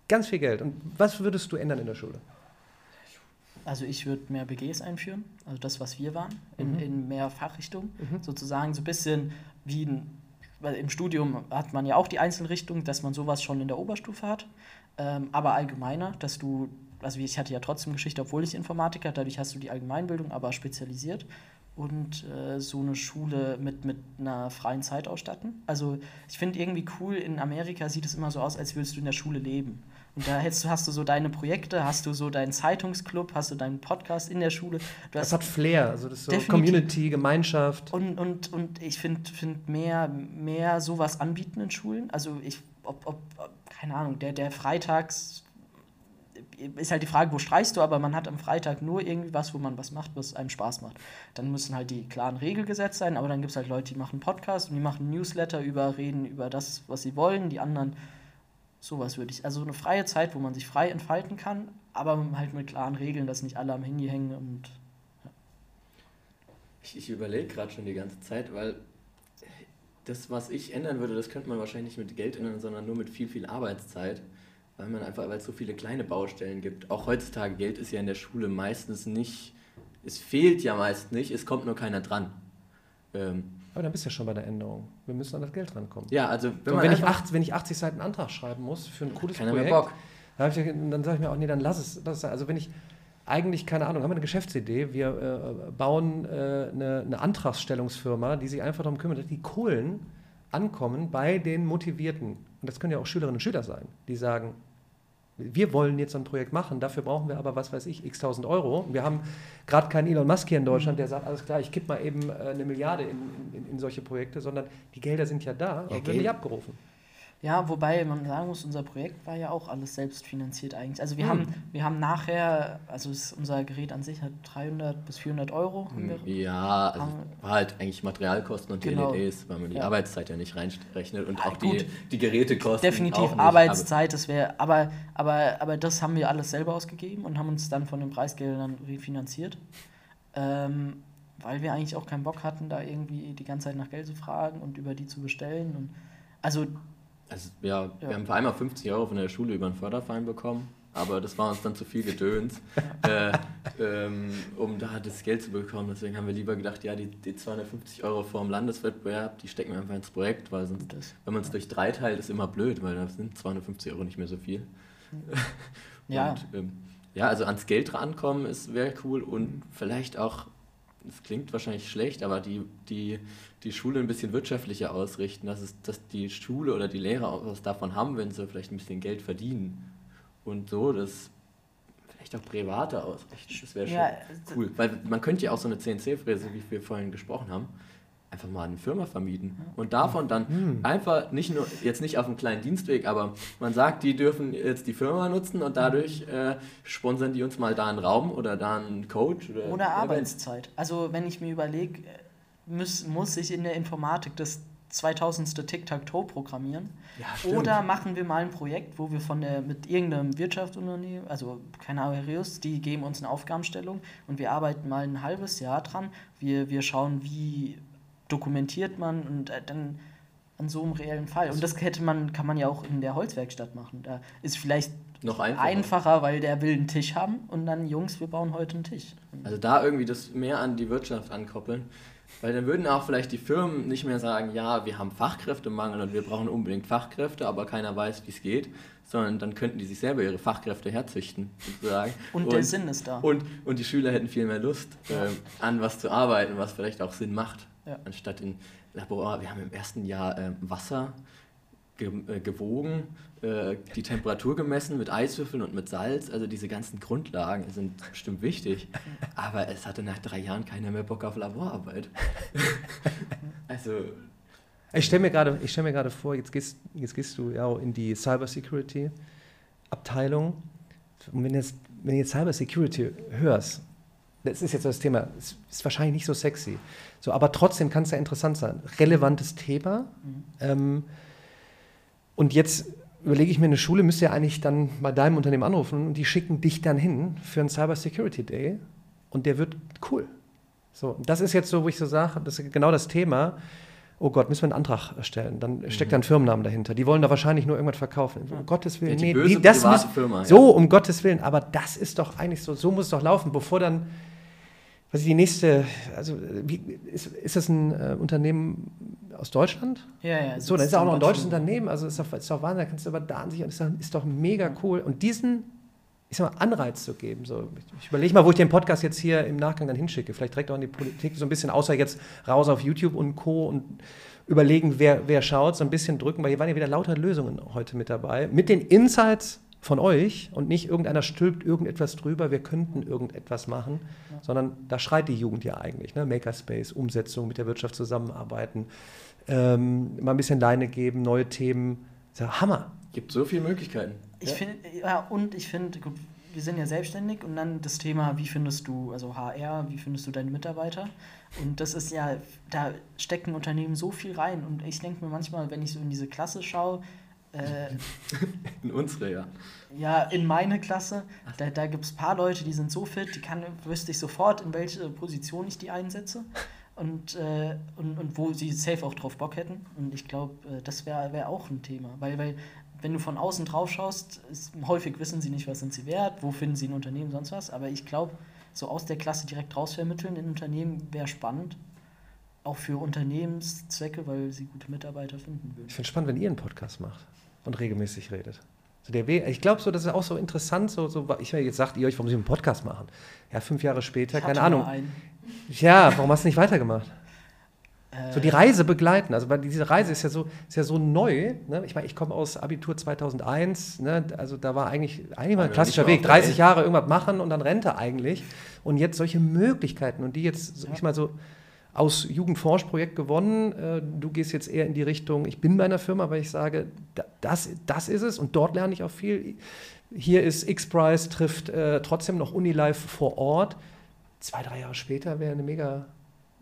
ganz viel Geld. Und was würdest du ändern in der Schule? Also ich würde mehr BGs einführen, also das, was wir waren, in, Mhm. in mehr Fachrichtungen. Mhm. Sozusagen so ein bisschen wie ein, weil im Studium hat man ja auch die Einzelrichtung, dass man sowas schon in der Oberstufe hat, ähm, aber allgemeiner, dass du, also ich hatte ja trotzdem Geschichte, obwohl ich Informatiker, dadurch hast du die Allgemeinbildung, aber spezialisiert und äh, so eine Schule mit, mit einer freien Zeit ausstatten. Also ich finde irgendwie cool, in Amerika sieht es immer so aus, als würdest du in der Schule leben. Und da hättest du, hast du so deine Projekte, hast du so deinen Zeitungsclub, hast du deinen Podcast in der Schule. Das hast hat Flair, also das ist so. Community, Gemeinschaft. und, und, und ich finde find mehr, mehr sowas anbieten in Schulen. Also ich, ob, ob, ob keine Ahnung, der, der Freitags ist halt die Frage, wo streichst du, aber man hat am Freitag nur irgendwie was, wo man was macht, was einem Spaß macht. Dann müssen halt die klaren Regelgesetze sein, aber dann gibt es halt Leute, die machen Podcast und die machen Newsletter über, reden über das, was sie wollen, die anderen, sowas würde ich. Also eine freie Zeit, wo man sich frei entfalten kann, aber halt mit klaren Regeln, dass nicht alle am Handy hängen und Ich, ich überlege gerade schon die ganze Zeit, weil das, was ich ändern würde, das könnte man wahrscheinlich nicht mit Geld ändern, sondern nur mit viel, viel Arbeitszeit. Weil man einfach, weil es so viele kleine Baustellen gibt. Auch heutzutage, Geld ist ja in der Schule meistens nicht, es fehlt ja meist nicht, es kommt nur keiner dran. Ähm, Aber dann bist du ja schon bei der Änderung. Wir müssen an das Geld rankommen. ja, also wenn So, man wenn, ich acht, wenn ich 80 Seiten Antrag schreiben muss für ein cooles keiner Projekt, mehr Bock. Da hab ich, dann sage ich mir auch, nee, dann lass es. Lass es. Also wenn ich eigentlich, keine Ahnung, haben wir eine Geschäftsidee, wir äh, bauen äh, eine, eine Antragsstellungsfirma, die sich einfach darum kümmert, dass die Kohlen ankommen bei den Motivierten. Und das können ja auch Schülerinnen und Schüler sein, die sagen, wir wollen jetzt so ein Projekt machen, dafür brauchen wir aber, was weiß ich, x tausend Euro. Wir haben gerade keinen Elon Musk hier in Deutschland, der sagt, alles klar, ich kipp mal eben äh, eine Milliarde in, in, in solche Projekte, sondern die Gelder sind ja da und werden nicht abgerufen. Ja, wobei man sagen muss, unser Projekt war ja auch alles selbst finanziert eigentlich. Also wir, Hm. haben, wir haben nachher, also es, unser Gerät an sich hat 300 bis 400 Euro. Wir, Ja, also war halt eigentlich Materialkosten und Genau. LEDs, weil man die Ja. Arbeitszeit ja nicht reinrechnet und Ja, auch gut. die, die Gerätekosten. Definitiv auch nicht, Arbeitszeit, das wäre, aber, aber, aber das haben wir alles selber ausgegeben und haben uns dann von den Preisgeldern refinanziert. Ähm, weil wir eigentlich auch keinen Bock hatten, da irgendwie die ganze Zeit nach Geld zu fragen und über die zu bestellen. Und also also, ja, Ja. wir haben einmal 50 Euro von der Schule über einen Förderverein bekommen, aber das war uns dann zu viel Gedöns, [laughs] äh, ähm, um da das Geld zu bekommen. Deswegen haben wir lieber gedacht, ja, die, die 250 Euro vor dem Landeswettbewerb, die stecken wir einfach ins Projekt, weil sonst, das, wenn man es durch drei teilt, ist immer blöd, weil da sind 250 Euro nicht mehr so viel. ja, Und, ähm, ja, also ans Geld rankommen ist wäre cool und vielleicht auch, es klingt wahrscheinlich schlecht, aber die, die, die Schule ein bisschen wirtschaftlicher ausrichten, dass, es, dass die Schule oder die Lehrer auch was davon haben, wenn sie vielleicht ein bisschen Geld verdienen. Und so das vielleicht auch privater ausrichten. Das wäre schon Ja, cool. Weil man könnte ja auch so eine CNC-Fräse, wie wir vorhin gesprochen haben, einfach mal eine Firma vermieten. Und davon dann Hm. einfach nicht nur, jetzt nicht auf einem kleinen Dienstweg, aber man sagt, die dürfen jetzt die Firma nutzen und dadurch äh, sponsern die uns mal da einen Raum oder da einen Coach. Oder, Oder Arbeitszeit. Also wenn ich mir überlege, muss, muss ich in der Informatik das 2000. Tic-Tac-Toe programmieren? Ja. Oder machen wir mal ein Projekt, wo wir von der mit irgendeinem Wirtschaftsunternehmen, also keine Ahnung, die geben uns eine Aufgabenstellung und wir arbeiten mal ein halbes Jahr dran. Wir, wir schauen, wie dokumentiert man und äh, dann an so einem reellen Fall. Und das hätte man, kann man ja auch in der Holzwerkstatt machen. Da ist vielleicht noch einfacher. einfacher, weil der will einen Tisch haben und dann, Jungs, wir bauen heute einen Tisch. Also da irgendwie das mehr an die Wirtschaft ankoppeln. Weil dann würden auch vielleicht die Firmen nicht mehr sagen, ja, wir haben Fachkräftemangel und wir brauchen unbedingt Fachkräfte, aber keiner weiß, wie es geht, sondern dann könnten die sich selber ihre Fachkräfte herzüchten, sozusagen. [laughs] Und, der Sinn ist da. Und, und die Schüler hätten viel mehr Lust, Ja. ähm, an was zu arbeiten, was vielleicht auch Sinn macht. Ja. Anstatt in Labor, wir haben im ersten Jahr ähm, Wasser gewogen, äh, die Temperatur gemessen mit Eiswürfeln und mit Salz. Also diese ganzen Grundlagen sind bestimmt wichtig. Aber es hatte nach drei Jahren keiner mehr Bock auf Laborarbeit. [laughs] also, Ich stelle mir gerade ich stell mir gerade vor, jetzt gehst, jetzt gehst du ja auch in die Cybersecurity-Abteilung. Und wenn, jetzt, wenn du jetzt Cyber Security hörst, das ist jetzt das Thema, ist, ist wahrscheinlich nicht so sexy. So, aber trotzdem kann es ja interessant sein. Relevantes Thema. Mhm. Ähm, und jetzt überlege ich mir, eine Schule müsste ja eigentlich dann bei deinem Unternehmen anrufen und die schicken dich dann hin für einen Cyber Security Day und der wird cool. So, das ist jetzt so, wo ich so sage, das ist genau das Thema. Oh Gott, müssen wir einen Antrag stellen? Dann steckt da ein Firmennamen dahinter. Die wollen da wahrscheinlich nur irgendwas verkaufen. Um Gottes Willen. Ja, die nee, das muss, Firma, so, um Gottes Willen. Aber das ist doch eigentlich so, so muss es doch laufen, bevor dann, ist die nächste, also wie, ist, ist das ein äh, Unternehmen aus Deutschland? Ja, ja. So, dann ist ja auch noch ein deutsches Unternehmen, also ist doch, ist doch Wahnsinn, da kannst du aber da an sich, ist doch, ist doch mega cool. Und diesen ich sag mal, Anreiz zu geben. So, ich überlege mal, wo ich den Podcast jetzt hier im Nachgang dann hinschicke. Vielleicht direkt auch in die Politik, so ein bisschen, außer jetzt raus auf YouTube und Co. und überlegen, wer, wer schaut, so ein bisschen drücken, weil hier waren ja wieder lauter Lösungen heute mit dabei. Mit den Insights von euch und nicht irgendeiner stülpt irgendetwas drüber, wir könnten irgendetwas machen, ja. sondern da schreit die Jugend ja eigentlich. Ne? Makerspace, Umsetzung, mit der Wirtschaft zusammenarbeiten, ähm, mal ein bisschen Leine geben, neue Themen. Ja Hammer. Gibt so viele Möglichkeiten. Ich ja. finde, ja, und ich finde, wir sind ja selbstständig und dann das Thema, wie findest du, also HR, wie findest du deine Mitarbeiter? Und das ist ja, da steckt ein Unternehmen so viel rein. Und ich denke mir manchmal, wenn ich so in diese Klasse schaue, äh, in unsere, ja. Ja, in meine Klasse, da, da gibt es ein paar Leute, die sind so fit, die kann, wüsste ich sofort, in welche Position ich die einsetze und, äh, und, und wo sie safe auch drauf Bock hätten. Und ich glaube, äh, das wäre wär auch ein Thema. Weil, weil wenn du von außen drauf schaust, ist, häufig wissen sie nicht, was sind sie wert, wo finden sie ein Unternehmen, sonst was. Aber ich glaube, so aus der Klasse direkt rausvermitteln in Unternehmen wäre spannend. Auch für Unternehmenszwecke, weil sie gute Mitarbeiter finden würden. Ich finde es spannend, wenn ihr einen Podcast macht und regelmäßig redet. So der We ich glaube so, das ist auch so interessant, so, so ich jetzt sagt ihr euch, warum sie einen Podcast machen. Ja, fünf Jahre später, keine Ahnung. Ja, warum hast du nicht weitergemacht? So die Reise begleiten. Also weil diese Reise ist ja so, ist ja so neu. Ne? Ich meine, ich komme aus Abitur 2001. Ne? Also da war eigentlich, eigentlich mal ein klassischer Weg. 30 Jahre irgendwas machen und dann Rente eigentlich. Und jetzt solche Möglichkeiten und die jetzt, ja. ich mal so aus Jugendforschprojekt gewonnen. Äh, du gehst jetzt eher in die Richtung, ich bin bei einer Firma, weil ich sage, das, das ist es und dort lerne ich auch viel. Hier ist X-Prize, trifft äh, trotzdem noch Unilife vor Ort. Zwei, drei Jahre später wäre eine mega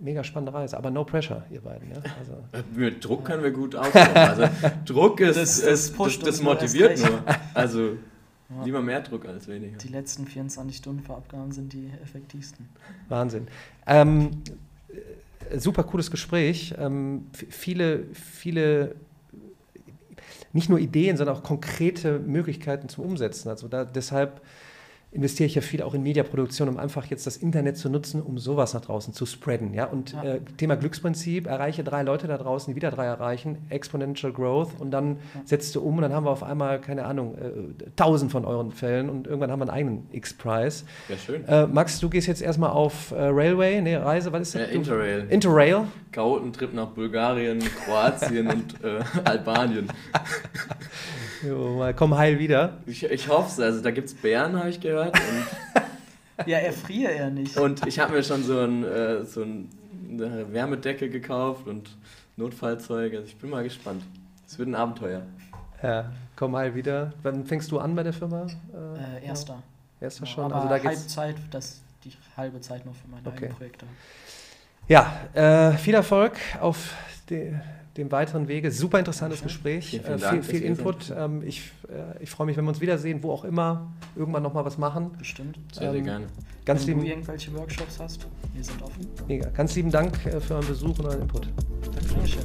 mega spannende Reise, aber no pressure, ihr beiden. Ja? Also. Äh, mit Druck können wir gut aufbauen. Also Druck ist, das, ist, das, das motiviert nur. [laughs] Also ja. lieber mehr Druck als weniger. Die letzten 24 Stunden vor Abgaben sind die effektivsten. Wahnsinn. Ähm, super cooles Gespräch. Ähm, viele, viele, nicht nur Ideen, sondern auch konkrete Möglichkeiten zum Umsetzen. Also da, deshalb investiere ich ja viel auch in Mediaproduktion, um einfach jetzt das Internet zu nutzen, um sowas nach draußen zu spreaden. Ja? Und ja. Äh, Thema Glücksprinzip, erreiche drei Leute da draußen, die wieder drei erreichen, Exponential Growth und dann ja. setzt du um und dann haben wir auf einmal, keine Ahnung, äh, tausend von euren Fällen und irgendwann haben wir einen eigenen X-Prize. Ja, schön. Äh, Max, du gehst jetzt erstmal auf äh, Railway, ne, Reise, was ist das? Ja, Interrail. Interrail. Chaotentrip nach Bulgarien, Kroatien [laughs] und äh, Albanien. [laughs] Jo, mal komm heil wieder. Ich, ich hoffe es. Also da gibt es Bären, habe ich gehört. [laughs] ja, erfriere er nicht. Und ich habe mir schon so, ein, äh, so ein, eine Wärmedecke gekauft und Notfallzeug. Also ich bin mal gespannt. Es wird ein Abenteuer. Ja, komm heil wieder. Wann fängst du an bei der Firma? Äh, erster. Ja. Erster schon. Aber also da Halbzeit, das die halbe Zeit noch für meine okay. eigenen Projekte. Ja, äh, viel Erfolg auf die dem weiteren Wege. Super interessantes okay. Gespräch, vielen, vielen äh, viel, viel Input. Ähm, ich äh, ich freue mich, wenn wir uns wiedersehen, wo auch immer, irgendwann nochmal was machen. Bestimmt. Sehr, ähm, sehr gerne. Ganz wenn lieben, du irgendwelche Workshops hast, wir sind offen. Mega. Ganz lieben Dank äh, für euren Besuch und euren Input. Dankeschön.